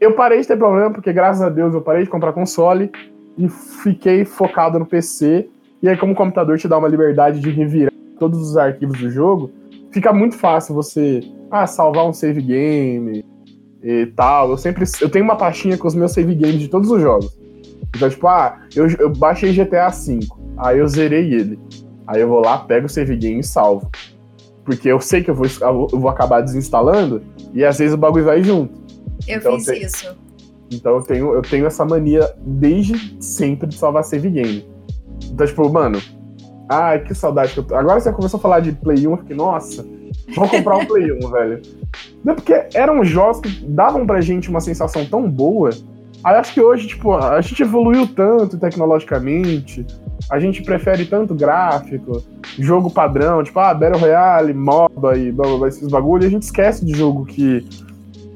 eu parei de ter problema, porque graças a Deus eu parei de comprar console e fiquei focado no PC. E aí, como o computador te dá uma liberdade de revirar todos os arquivos do jogo, fica muito fácil você ah, salvar um save game e tal. Eu sempre eu tenho uma pastinha com os meus save games de todos os jogos. Então, tipo, ah, eu, eu baixei GTA V, aí eu zerei ele. Aí eu vou lá, pego o save game e salvo. Porque eu sei que eu vou, eu vou acabar desinstalando e às vezes o bagulho vai junto. Eu Então, fiz tem- isso. Então eu tenho, eu tenho essa mania desde sempre de salvar save game. Então, tipo, mano, ai, que saudade que eu tô. Agora você começou a falar de Play 1, eu fiquei, nossa, vou comprar um Play 1, velho. Não, porque eram jogos que davam pra gente uma sensação tão boa. Aí acho que hoje, tipo, a gente evoluiu tanto tecnologicamente, a gente prefere tanto gráfico, jogo padrão, tipo, ah, Battle Royale, MOBA e blá blá blá, esses bagulho, e a gente esquece de jogo que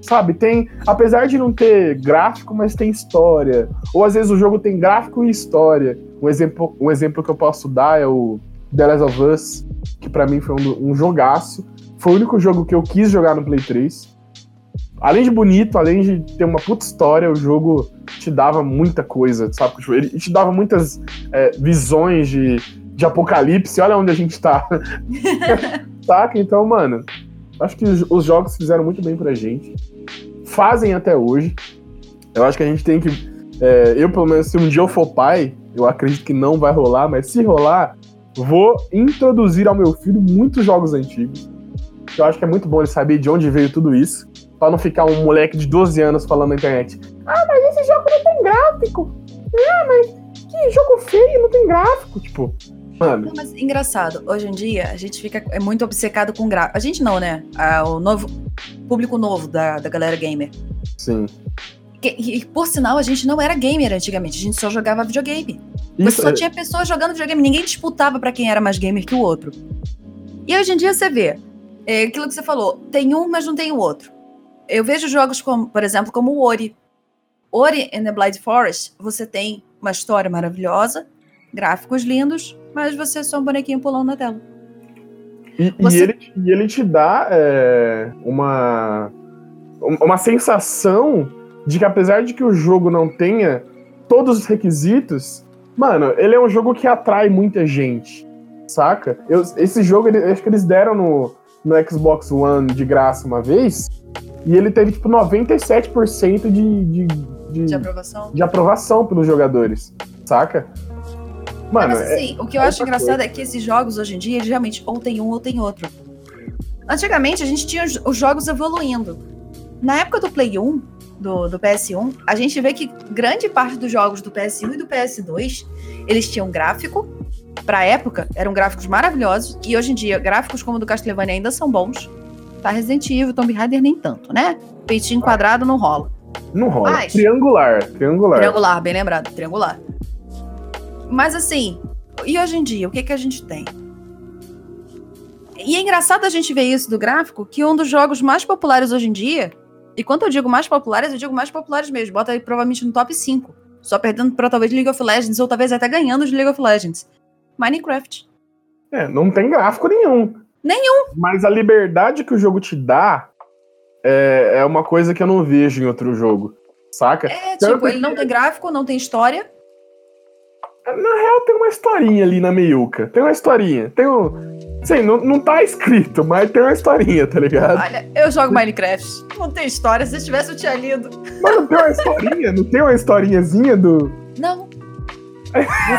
sabe, tem. Apesar de não ter gráfico, mas tem história. Ou às vezes o jogo tem gráfico e história. Um exemplo, um exemplo que eu posso dar é o The Last of Us, que pra mim foi um, um jogaço. Foi o único jogo que eu quis jogar no Play 3. Além de bonito, além de ter uma puta história, o jogo te dava muita coisa, sabe? Tipo, Ele te dava muitas é, visões de, de apocalipse. Olha onde a gente tá. Saca? Então, mano, acho que os os jogos fizeram muito bem pra gente. Fazem até hoje. Eu acho que a gente tem que. é, eu, pelo menos, se um dia eu for pai, eu acredito que não vai rolar, mas se rolar, vou introduzir ao meu filho muitos jogos antigos. Eu acho que é muito bom ele saber de onde veio tudo isso. Pra não ficar um moleque de 12 anos falando na internet. Ah, mas esse jogo não tem gráfico. Ah, mas que jogo feio, não tem gráfico. Tipo, mano, mas engraçado, hoje em dia a gente fica é muito obcecado com gráfico. A gente não, né? Ah, o novo público novo da, da galera gamer. sim. Que- e, por sinal, a gente não era gamer antigamente, a gente só jogava videogame. Você Isso só é- tinha pessoas jogando videogame, ninguém disputava pra quem era mais gamer que o outro. E hoje em dia você vê, é aquilo que você falou, tem um, mas não tem o outro. Eu vejo jogos como, por exemplo, como o Ori. Ori and the Blind Forest, você tem uma história maravilhosa, gráficos lindos, mas você é só um bonequinho pulando na tela. E, Você... e, ele, e ele te dá é, uma, uma sensação de que apesar de que o jogo não tenha todos os requisitos, mano, ele é um jogo que atrai muita gente, saca? Eu, esse jogo, ele, acho que eles deram no, no Xbox One de graça uma vez, e ele teve, tipo, 97% de, de, de, de aprovação. de aprovação pelos jogadores, saca? Mano, Mas assim, é, o que eu é acho engraçado coisa. é que esses jogos hoje em dia, eles realmente ou tem um ou tem outro. Antigamente, a gente tinha os jogos evoluindo. Na época do Play 1, do, do PS1, a gente vê que grande parte dos jogos do PS1 e do PS2, eles tinham gráfico, pra época, eram gráficos maravilhosos, e hoje em dia, gráficos como o do Castlevania ainda são bons. Tá Resident Evil, Tomb Raider nem tanto, né? Peitinho quadrado não rola. Não rola. Mas, triangular, triangular. Triangular, bem lembrado, triangular. Mas assim, e hoje em dia, o que, que a gente tem? E é engraçado a gente ver isso do gráfico, que um dos jogos mais populares hoje em dia, e quando eu digo mais populares, eu digo mais populares mesmo, bota aí provavelmente no top 5. Só perdendo para talvez League of Legends, ou talvez até ganhando de League of Legends. Minecraft. É, não tem gráfico nenhum. Nenhum. Mas a liberdade que o jogo te dá é, é uma coisa que eu não vejo em outro jogo. Saca? É, tipo, ele não tem gráfico, não tem história. Na real, tem uma historinha ali na meiuca. Tem uma historinha. Tem um. Sim, não, não tá escrito, mas tem uma historinha, tá ligado? Olha, eu jogo Minecraft. Não tem história. Se tivesse, eu tinha lido. Mas não tem uma historinha? não tem uma historinhazinha do. Não.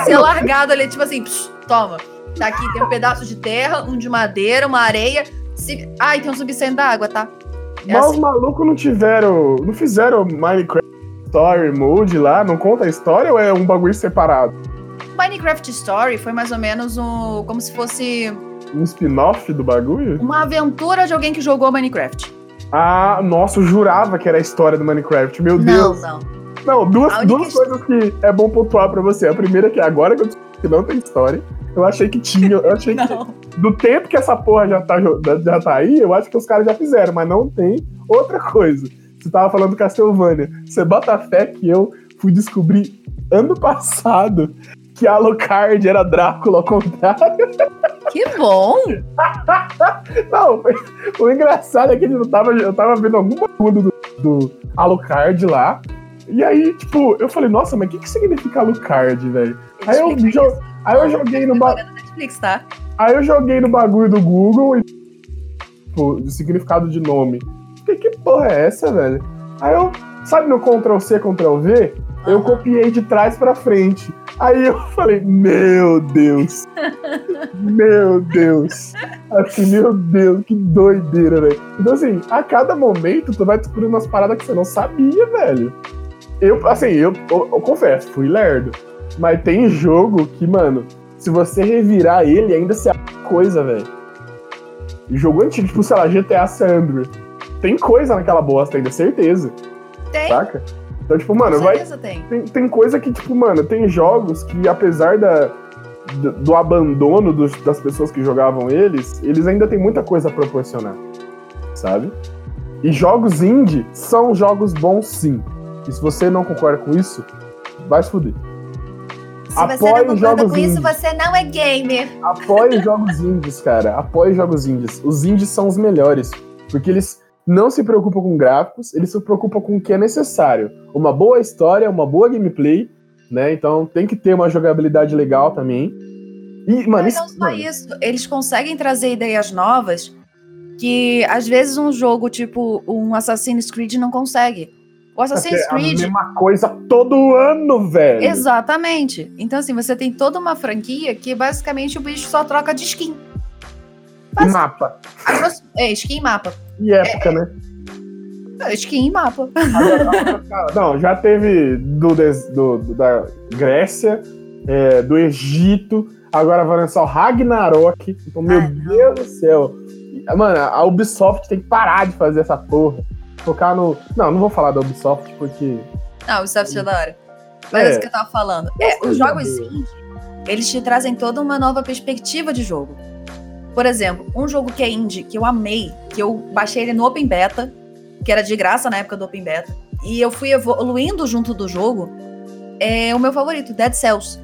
Você é largado ali, tipo assim, psh, toma. Tá aqui, tem um pedaço de terra, um de madeira, uma areia. Se... Ai, tem um subsendo da água, tá? É mas assim. os malucos não tiveram. Não fizeram Minecraft Story Mode lá? Não conta a história ou é um bagulho separado? Minecraft Story foi mais ou menos um. como se fosse. Um spin-off do bagulho? Uma aventura de alguém que jogou Minecraft. Ah, nossa, eu jurava que era a história do Minecraft. Meu Deus. Não, não. Não, duas, duas coisas que é bom pontuar pra você. A primeira é que agora que eu que não tem história, eu achei que tinha. Eu achei que. Do tempo que essa porra já tá, já tá aí, eu acho que os caras já fizeram, mas não tem. Outra coisa. Você tava falando Castlevania. Você bota fé que eu fui descobrir ano passado que Alucard era Drácula ao contrário. Que bom! não, o engraçado é que eu tava, eu tava vendo algum bagulho do, do Alucard lá. E aí, tipo, eu falei, nossa, mas o que, que significa Alucard, velho? Aí eu, jo aí eu joguei no bagulho. Tá? Aí eu joguei no bagulho do Google e. Tipo, o significado de nome. Que, que porra é essa, velho? Aí eu, sabe no Ctrl C, Ctrl V? Eu copiei de trás para frente. Aí eu falei, meu Deus. meu Deus. Assim, meu Deus, que doideira, velho. Então, assim, a cada momento tu vai descobrindo umas paradas que você não sabia, velho. Eu, assim, eu, eu, eu confesso, fui lerdo. Mas tem jogo que, mano, se você revirar ele, ainda se é coisa, velho. Jogo antigo, tipo, sei lá, GTA Sandro. Tem coisa naquela bosta ainda, certeza. Tem. Saca? Então, tipo, mano, vai. Tem. tem. Tem coisa que, tipo, mano, tem jogos que, apesar da, do, do abandono dos, das pessoas que jogavam eles, eles ainda tem muita coisa a proporcionar. Sabe? E jogos indie são jogos bons sim. E se você não concorda com isso, vai se fuder. Se Apoie você não concorda com indies. isso, você não é gamer. Apoie jogos indies, cara. Apoie jogos indies. Os indies são os melhores. Porque eles não se preocupam com gráficos, eles se preocupam com o que é necessário. Uma boa história, uma boa gameplay, né? Então tem que ter uma jogabilidade legal também. E, mano, Mas não isso, só mano. isso, eles conseguem trazer ideias novas que às vezes um jogo tipo um Assassin's Creed não consegue. O Assassin's Creed. É a mesma coisa todo ano, velho. Exatamente. Então, assim, você tem toda uma franquia que basicamente o bicho só troca de skin. E mapa. É, skin e mapa. E época, é, né? É, skin e mapa. não, já teve do, do, do da Grécia, é, do Egito, agora vai lançar o Ragnarok. Então, meu Ai, Deus do céu. Mano, a Ubisoft tem que parar de fazer essa porra focar no. Não, não vou falar da Ubisoft porque. Não, a Ubisoft é da hora. Mas é, isso que eu tava falando. É, os jogos indie, eles te trazem toda uma nova perspectiva de jogo. Por exemplo, um jogo que é indie, que eu amei, que eu baixei ele no Open Beta, que era de graça na época do Open Beta, e eu fui evoluindo junto do jogo, é o meu favorito, Dead Cells.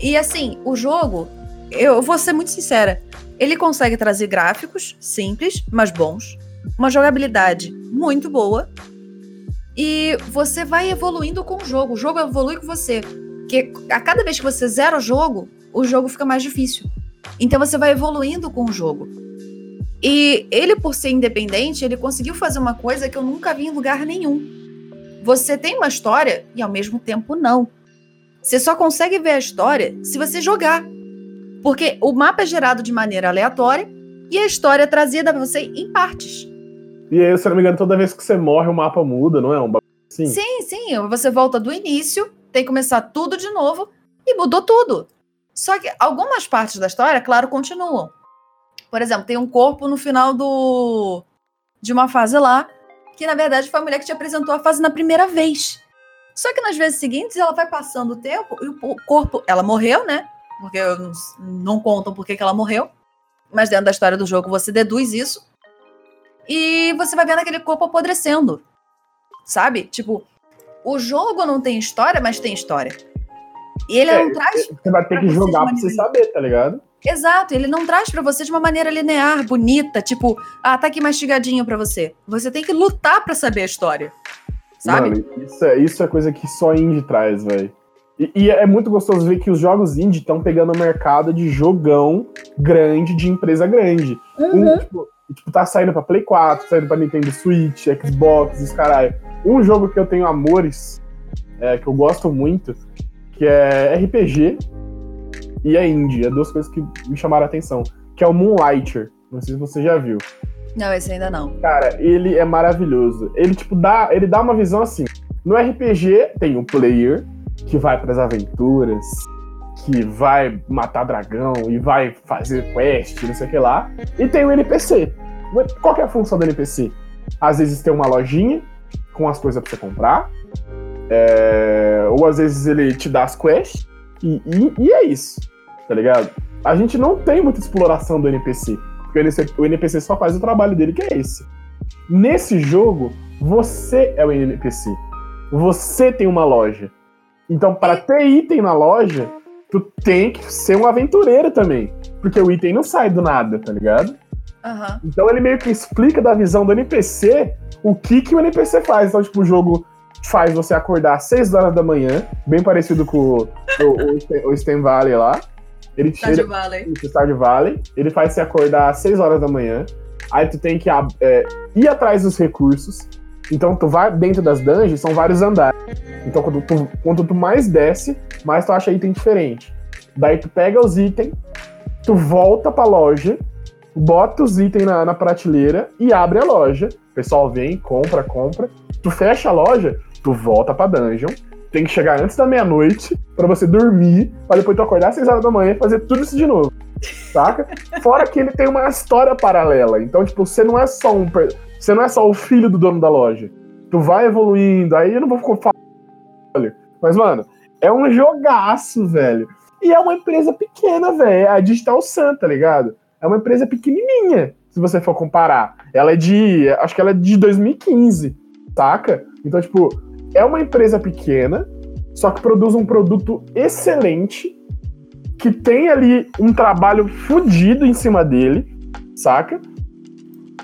E assim, o jogo, eu vou ser muito sincera, Ele consegue trazer gráficos simples, mas bons, uma jogabilidade muito boa, e você vai evoluindo com o jogo. O jogo evolui com você. Porque a cada vez que você zera o jogo, o jogo fica mais difícil. Então você vai evoluindo com o jogo. E ele, por ser independente, ele conseguiu fazer uma coisa que eu nunca vi em lugar nenhum. Você tem uma história e ao mesmo tempo não. Você só consegue ver a história se você jogar. Porque o mapa é gerado de maneira aleatória e a história é trazida para você em partes. E aí, se não me engano, toda vez que você morre, o mapa muda, não é? Um assim? Sim, sim. Você volta do início, tem que começar tudo de novo e mudou tudo. Só que algumas partes da história, claro, continuam. Por exemplo, tem um corpo no final do de uma fase lá, que na verdade foi a mulher que te apresentou a fase na primeira vez. Só que nas vezes seguintes ela vai passando o tempo e o corpo. Ela morreu, né? Porque não, não contam por que ela morreu. Mas dentro da história do jogo você deduz isso. E você vai vendo aquele corpo apodrecendo. Sabe? Tipo, o jogo não tem história, mas tem história. E ele é, não traz. Você vai ter que jogar pra você saber, tá ligado? Exato, ele não traz para você de uma maneira linear, bonita, tipo, ah, tá aqui mastigadinho para você. Você tem que lutar para saber a história. Sabe? Mano, isso é, isso é coisa que só indie traz, velho. E, e, é muito gostoso ver que os jogos indie estão pegando o mercado de jogão grande, de empresa grande. Uhum. Um, tipo, tipo, tá saindo pra Play 4, saindo pra Nintendo Switch, Xbox, os caralho. Um jogo que eu tenho amores, é, que eu gosto muito, que é RPG, e é indie. É duas coisas que me chamaram a atenção. Que é o Moonlighter. Não sei se você já viu. Não, esse ainda não. Cara, ele é maravilhoso. Ele, tipo, dá, ele dá uma visão assim. No RPG, tem o player que vai para as aventuras, que vai matar dragão e vai fazer quest, não sei o que lá. E tem o NPC. Qual é a função do NPC? Às vezes tem uma lojinha com as coisas pra você comprar. É... Ou às vezes ele te dá as quests. E, e, e é isso tá ligado? A gente não tem muita exploração do NPC, porque o NPC só faz o trabalho dele, que é esse. Nesse jogo, você é o NPC. Você tem uma loja. Então, para ter item na loja, tu tem que ser um aventureiro também. Porque o item não sai do nada, tá ligado? Uhum. Então ele meio que explica da visão do NPC o que, que o NPC faz. Então, tipo, o jogo faz você acordar às 6 horas da manhã, bem parecido com o, o, o, o Valley lá. Ele Stardew tira, Valley. Stardew Valley. Ele faz você acordar às 6 horas da manhã. Aí tu tem que é, ir atrás dos recursos. Então tu vai dentro das dungeons, são vários andares. Então quando tu, quando tu mais desce, mais tu acha item diferente. Daí tu pega os itens, tu volta pra loja, bota os itens na, na prateleira e abre a loja. O pessoal vem, compra, compra. Tu fecha a loja, tu volta pra dungeon tem que chegar antes da meia-noite para você dormir, para depois tu acordar às 6 horas da manhã e fazer tudo isso de novo. Saca? Fora que ele tem uma história paralela. Então, tipo, você não é só um. Você não é só o filho do dono da loja. Tu vai evoluindo. Aí eu não vou falar. Mas, mano, é um jogaço, velho. E é uma empresa pequena, velho. É a Digital Sun, tá ligado? É uma empresa pequenininha, se você for comparar. Ela é de. Acho que ela é de 2015, saca? Então, tipo, é uma empresa pequena, só que produz um produto excelente, que tem ali um trabalho fodido em cima dele, saca?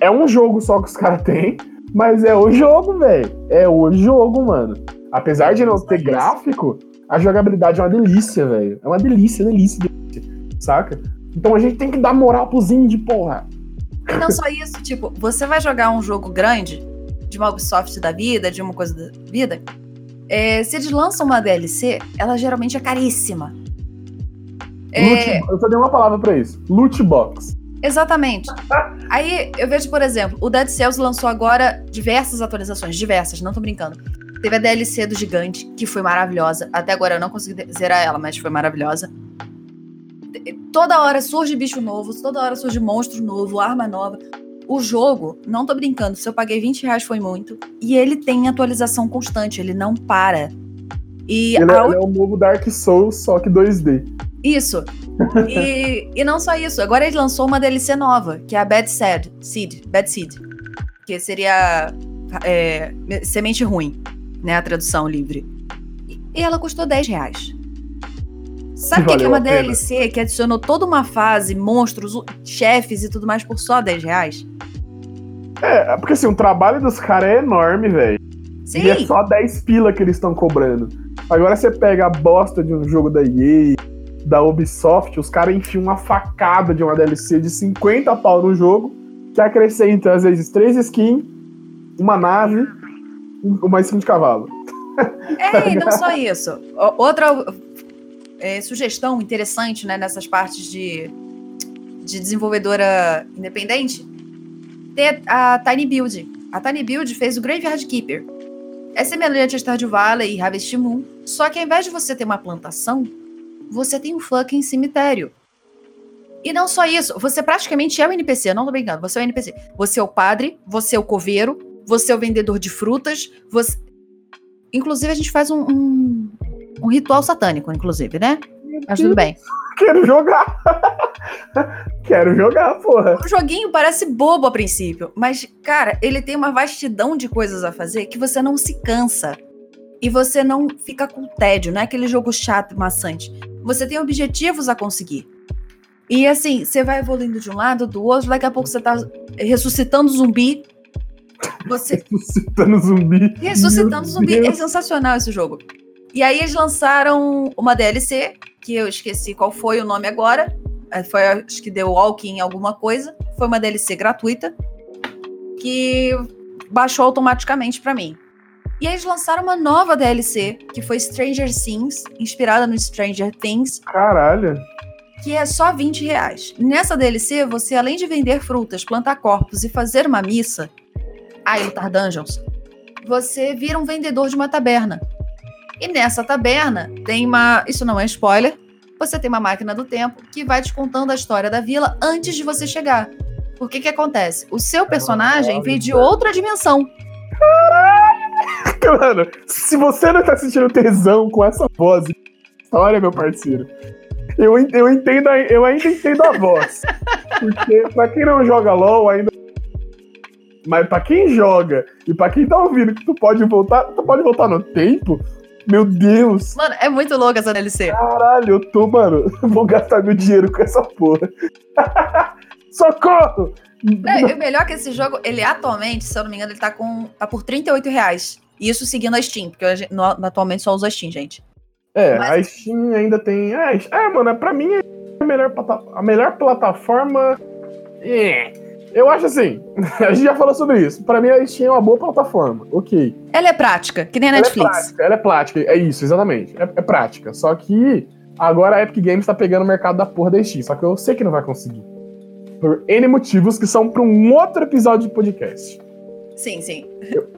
É um jogo só que os caras têm, mas é o jogo, velho. É o jogo, mano. Apesar de não ter gráfico, a jogabilidade é uma delícia, velho. É uma delícia, delícia, delícia, saca? Então a gente tem que dar moral pros indie, porra. E não só isso, tipo, você vai jogar um jogo grande, de uma Ubisoft da vida, de uma coisa da vida, é, se eles lançam uma DLC, ela geralmente é caríssima. É... eu só dei uma palavra para isso. Loot box. Exatamente. Aí eu vejo, por exemplo, o Dead Cells lançou agora diversas atualizações, diversas, não tô brincando. Teve a DLC do Gigante, que foi maravilhosa. Até agora eu não consegui zerar ela, mas foi maravilhosa. Toda hora surge bicho novo, toda hora surge monstro novo, arma nova. O jogo, não tô brincando, se eu paguei 20 reais foi muito. E ele tem atualização constante, ele não para. E ele, é, a... ele é o novo Dark Souls, só que 2D. Isso. E, e não só isso, agora ele lançou uma DLC nova, que é a Bad Seed, Seed, Bad Seed. Que seria é, semente ruim, né? A tradução livre. E ela custou 10 reais. Sabe o que, que é uma DLC que adicionou toda uma fase, monstros, chefes e tudo mais por só 10 reais? É, porque assim, o trabalho dos caras é enorme, velho. Sim. E é só 10 pila que eles estão cobrando. Agora você pega a bosta de um jogo da EA, da Ubisoft, os caras enfiam uma facada de uma DLC de 50 pau no jogo, que acrescenta às vezes três skins, uma nave, uma skin de cavalo. É, e não só isso. Outra é, sugestão interessante né, nessas partes de, de desenvolvedora independente tem a Tiny Build. A Tiny Build fez o Graveyard Keeper. É semelhante a Stardew Valley e Harvest Moon, só que ao invés de você ter uma plantação, você tem um fucking cemitério. E não só isso, você praticamente é o NPC, não tô brincando, você é o NPC. Você é o padre, você é o coveiro, você é o vendedor de frutas, você... Inclusive, a gente faz um, um, um ritual satânico, inclusive, né? Mas tudo bem. Quero jogar. Quero jogar, porra. O joguinho parece bobo a princípio, mas, cara, ele tem uma vastidão de coisas a fazer que você não se cansa. E você não fica com tédio, não é aquele jogo chato e maçante. Você tem objetivos a conseguir. E assim, você vai evoluindo de um lado, do outro, daqui a pouco você tá ressuscitando zumbi. Você... Ressuscitando zumbi. Ressuscitando Meu zumbi. É Deus. É sensacional esse jogo. E aí eles lançaram uma DLC, que eu esqueci qual foi o nome agora. É, foi, acho que deu Walking alguma coisa. Foi uma DLC gratuita. Que baixou automaticamente para mim. E aí eles lançaram uma nova DLC, que foi Stranger Things, inspirada no Stranger Things. Caralho. Que é só 20 reais. Nessa DLC, você, além de vender frutas, plantar corpos e fazer uma missa, e lutar dungeons, você vira um vendedor de uma taberna. E nessa taberna tem uma. Isso não é spoiler. Você tem uma máquina do tempo que vai te contando a história da vila antes de você chegar. Por que que acontece? O seu personagem veio de outra dimensão. Mano, se você não tá sentindo tesão com essa voz, história, meu parceiro, eu, eu entendo, eu ainda entendo a voz. Porque pra quem não joga LOL, ainda. Mas pra quem joga e pra quem tá ouvindo que tu pode voltar, tu pode voltar no tempo, meu Deus! Mano, é muito louca essa DLC. Caralho, eu tô, mano, vou gastar meu dinheiro com essa porra. Socorro! É, o melhor é que esse jogo, ele atualmente, se eu não me engano, ele tá, com, tá por 38 reais. Isso seguindo a Steam, porque eu no, atualmente só uso a Steam, gente. É, Mas... a Steam ainda tem. É, é, mano, pra mim é a melhor, a melhor plataforma. É. Eu acho assim, a gente já falou sobre isso. Pra mim a Steam é uma boa plataforma, ok. Ela é prática, que nem a Netflix. Ela é prática, ela é prática, é isso, exatamente. É, é prática. Só que agora a Epic Games tá pegando o mercado da porra da Steam, só que eu sei que não vai conseguir. Por N motivos que são pra um outro episódio de podcast. Sim, sim. Eu,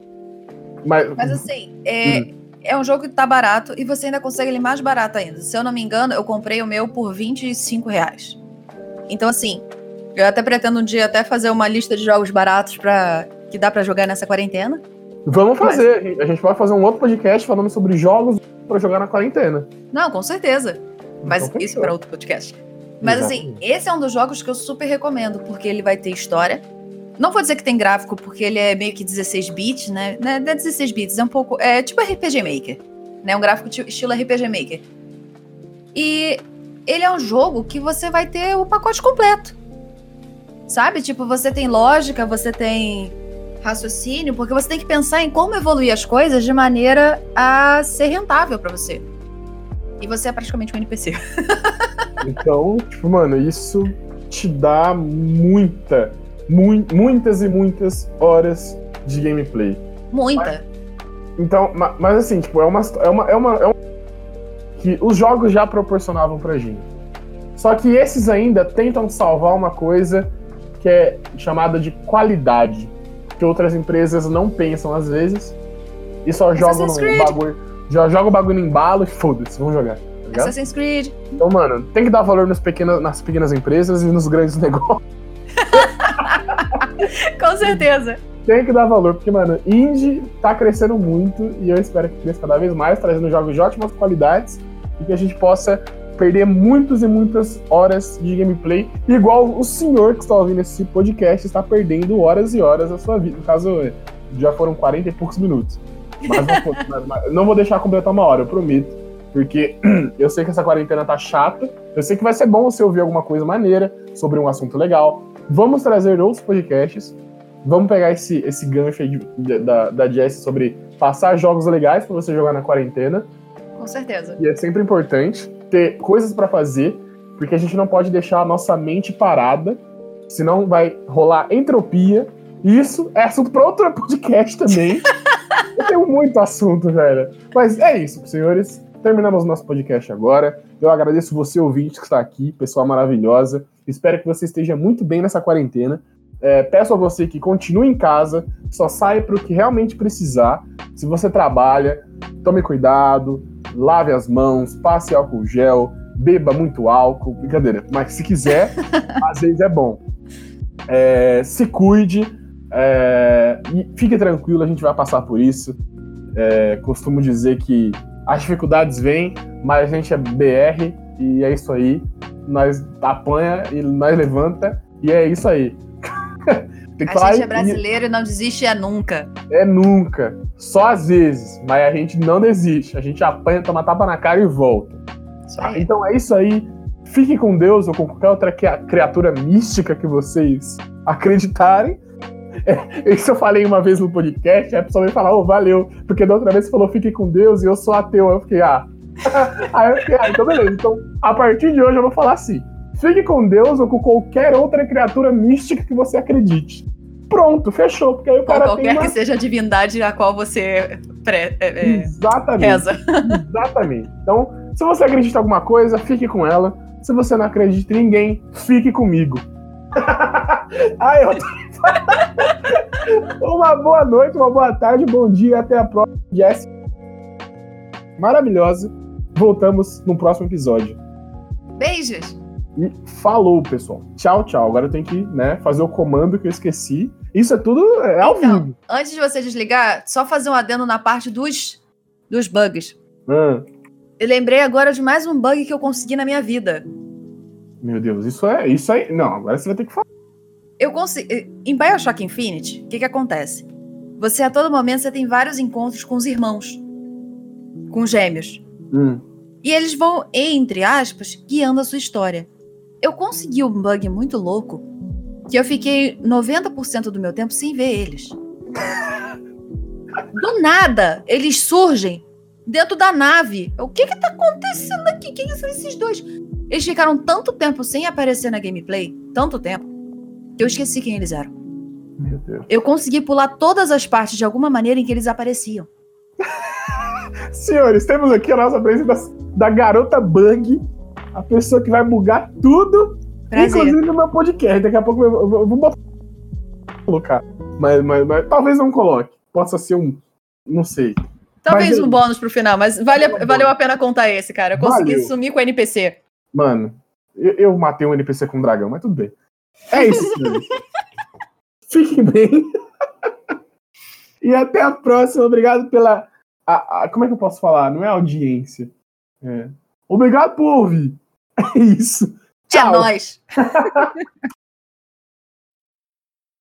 mas, mas assim, é, hum. é um jogo que tá barato e você ainda consegue ele mais barato ainda. Se eu não me engano, eu comprei o meu por 25 reais. Então, assim, eu até pretendo um dia até fazer uma lista de jogos baratos para que dá para jogar nessa quarentena. Vamos fazer. Mas... A gente pode fazer um outro podcast falando sobre jogos para jogar na quarentena. Não, com certeza. Mas então, isso para outro podcast. Mas assim, Exatamente. assim, esse é um dos jogos que eu super recomendo, porque ele vai ter história, não vou dizer que tem gráfico, porque ele é meio que 16 bits, né? Não é 16 bits, é um pouco. É tipo RPG Maker. Né? Um gráfico estilo RPG Maker. E ele é um jogo que você vai ter o pacote completo. Sabe? Tipo, você tem lógica, você tem raciocínio, porque você tem que pensar em como evoluir as coisas de maneira a ser rentável para você. E você é praticamente um NPC. então, tipo, mano, isso te dá muita mu muitas e muitas horas de gameplay. Muita. Mas, então, mas, mas, assim, tipo, é uma, é uma, é uma, é uma que os jogos já proporcionavam pra gente. Só que esses ainda tentam salvar uma coisa que é chamada de qualidade, que outras empresas não pensam às vezes e só jogam no bagulho, já joga o bagulho em balo e foda-se, vamos jogar. Tá Assassin's Creed. Então, mano, tem que dar valor nas pequenas, nas pequenas empresas e nos grandes negócios. Com certeza. Tem que dar valor, porque, mano, indie tá crescendo muito e eu espero que cresça cada vez mais, trazendo jogos de ótimas qualidades e que a gente possa perder muitas e muitas horas de gameplay, igual o senhor que está ouvindo esse podcast está perdendo horas e horas da sua vida. No caso, já foram 40 e poucos minutos. Mas não, não vou deixar completar uma hora, eu prometo. porque eu sei que essa quarentena tá chata, eu sei que vai ser bom você ouvir alguma coisa maneira sobre um assunto legal. Vamos trazer outros podcasts. Vamos pegar esse, esse gancho aí de, da, da Jess sobre passar jogos legais para você jogar na quarentena. Com certeza. E é sempre importante ter coisas para fazer, porque a gente não pode deixar a nossa mente parada, senão vai rolar entropia. E isso é assunto para outro podcast também. eu tenho muito assunto, velho. Mas é isso, senhores. Terminamos nosso podcast agora. Eu agradeço você, ouvinte, que está aqui, pessoa maravilhosa. Espero que você esteja muito bem nessa quarentena. É, peço a você que continue em casa, só saia para o que realmente precisar. Se você trabalha, tome cuidado, lave as mãos, passe álcool gel, beba muito álcool. Brincadeira, mas se quiser, às vezes é bom. É, se cuide é, e fique tranquilo, a gente vai passar por isso. É, costumo dizer que as dificuldades vêm, mas a gente é BR e é isso aí. Nós apanha e nós levanta e é isso aí. a gente é brasileiro e... e não desiste é nunca. É nunca. Só às vezes, mas a gente não desiste. A gente apanha, toma tapa na cara e volta. Então é isso aí. Fique com Deus ou com qualquer outra criatura mística que vocês acreditarem. É, isso eu falei uma vez no podcast, a pessoa veio falar, oh, valeu, porque da outra vez você falou fique com Deus e eu sou ateu. Aí eu fiquei, ah. Aí eu fiquei, ah, então beleza. Então, a partir de hoje eu vou falar assim: fique com Deus ou com qualquer outra criatura mística que você acredite. Pronto, fechou. Porque aí o cara qualquer uma... que seja a divindade a qual você pré, é, Exatamente. reza. Exatamente. Então, se você acredita em alguma coisa, fique com ela. Se você não acredita em ninguém, fique comigo. Ai, eu uma boa noite, uma boa tarde, bom dia, até a próxima. Jess. Maravilhosa. Voltamos no próximo episódio. Beijos. E falou, pessoal. Tchau, tchau. Agora eu tenho que né, fazer o comando que eu esqueci. Isso é tudo é ao então, vivo. Antes de você desligar, só fazer um adendo na parte dos, dos bugs. Ah. Eu lembrei agora de mais um bug que eu consegui na minha vida. Meu Deus, isso é. Isso aí. Não, agora você vai ter que falar. Eu consegui. Em Bioshock Infinite, o que, que acontece? Você a todo momento você tem vários encontros com os irmãos. Com gêmeos. Hum. E eles vão, entre aspas, guiando a sua história. Eu consegui um bug muito louco que eu fiquei 90% do meu tempo sem ver eles. Do nada, eles surgem dentro da nave. O que que tá acontecendo aqui? Quem são esses dois? Eles ficaram tanto tempo sem aparecer na gameplay, tanto tempo, eu esqueci quem eles eram. Meu Deus. Eu consegui pular todas as partes de alguma maneira em que eles apareciam. Senhores, temos aqui a nossa presença da garota bug a pessoa que vai bugar tudo, Prazer. inclusive no meu podcast. Daqui a pouco eu, eu, eu vou colocar. Mas, mas, mas, talvez não coloque. Possa ser um. Não sei. Talvez mas, um bônus pro final, mas vale, valeu a pena contar esse, cara. Eu consegui valeu. sumir com o NPC. Mano, eu, eu, matei um NPC com um dragão, mas tudo bem. É isso, Fiquem bem. e até a próxima. Obrigado pela. A, a, como é que eu posso falar? Não é audiência. É. Obrigado por ouvir. É isso. Tchau. É nóis.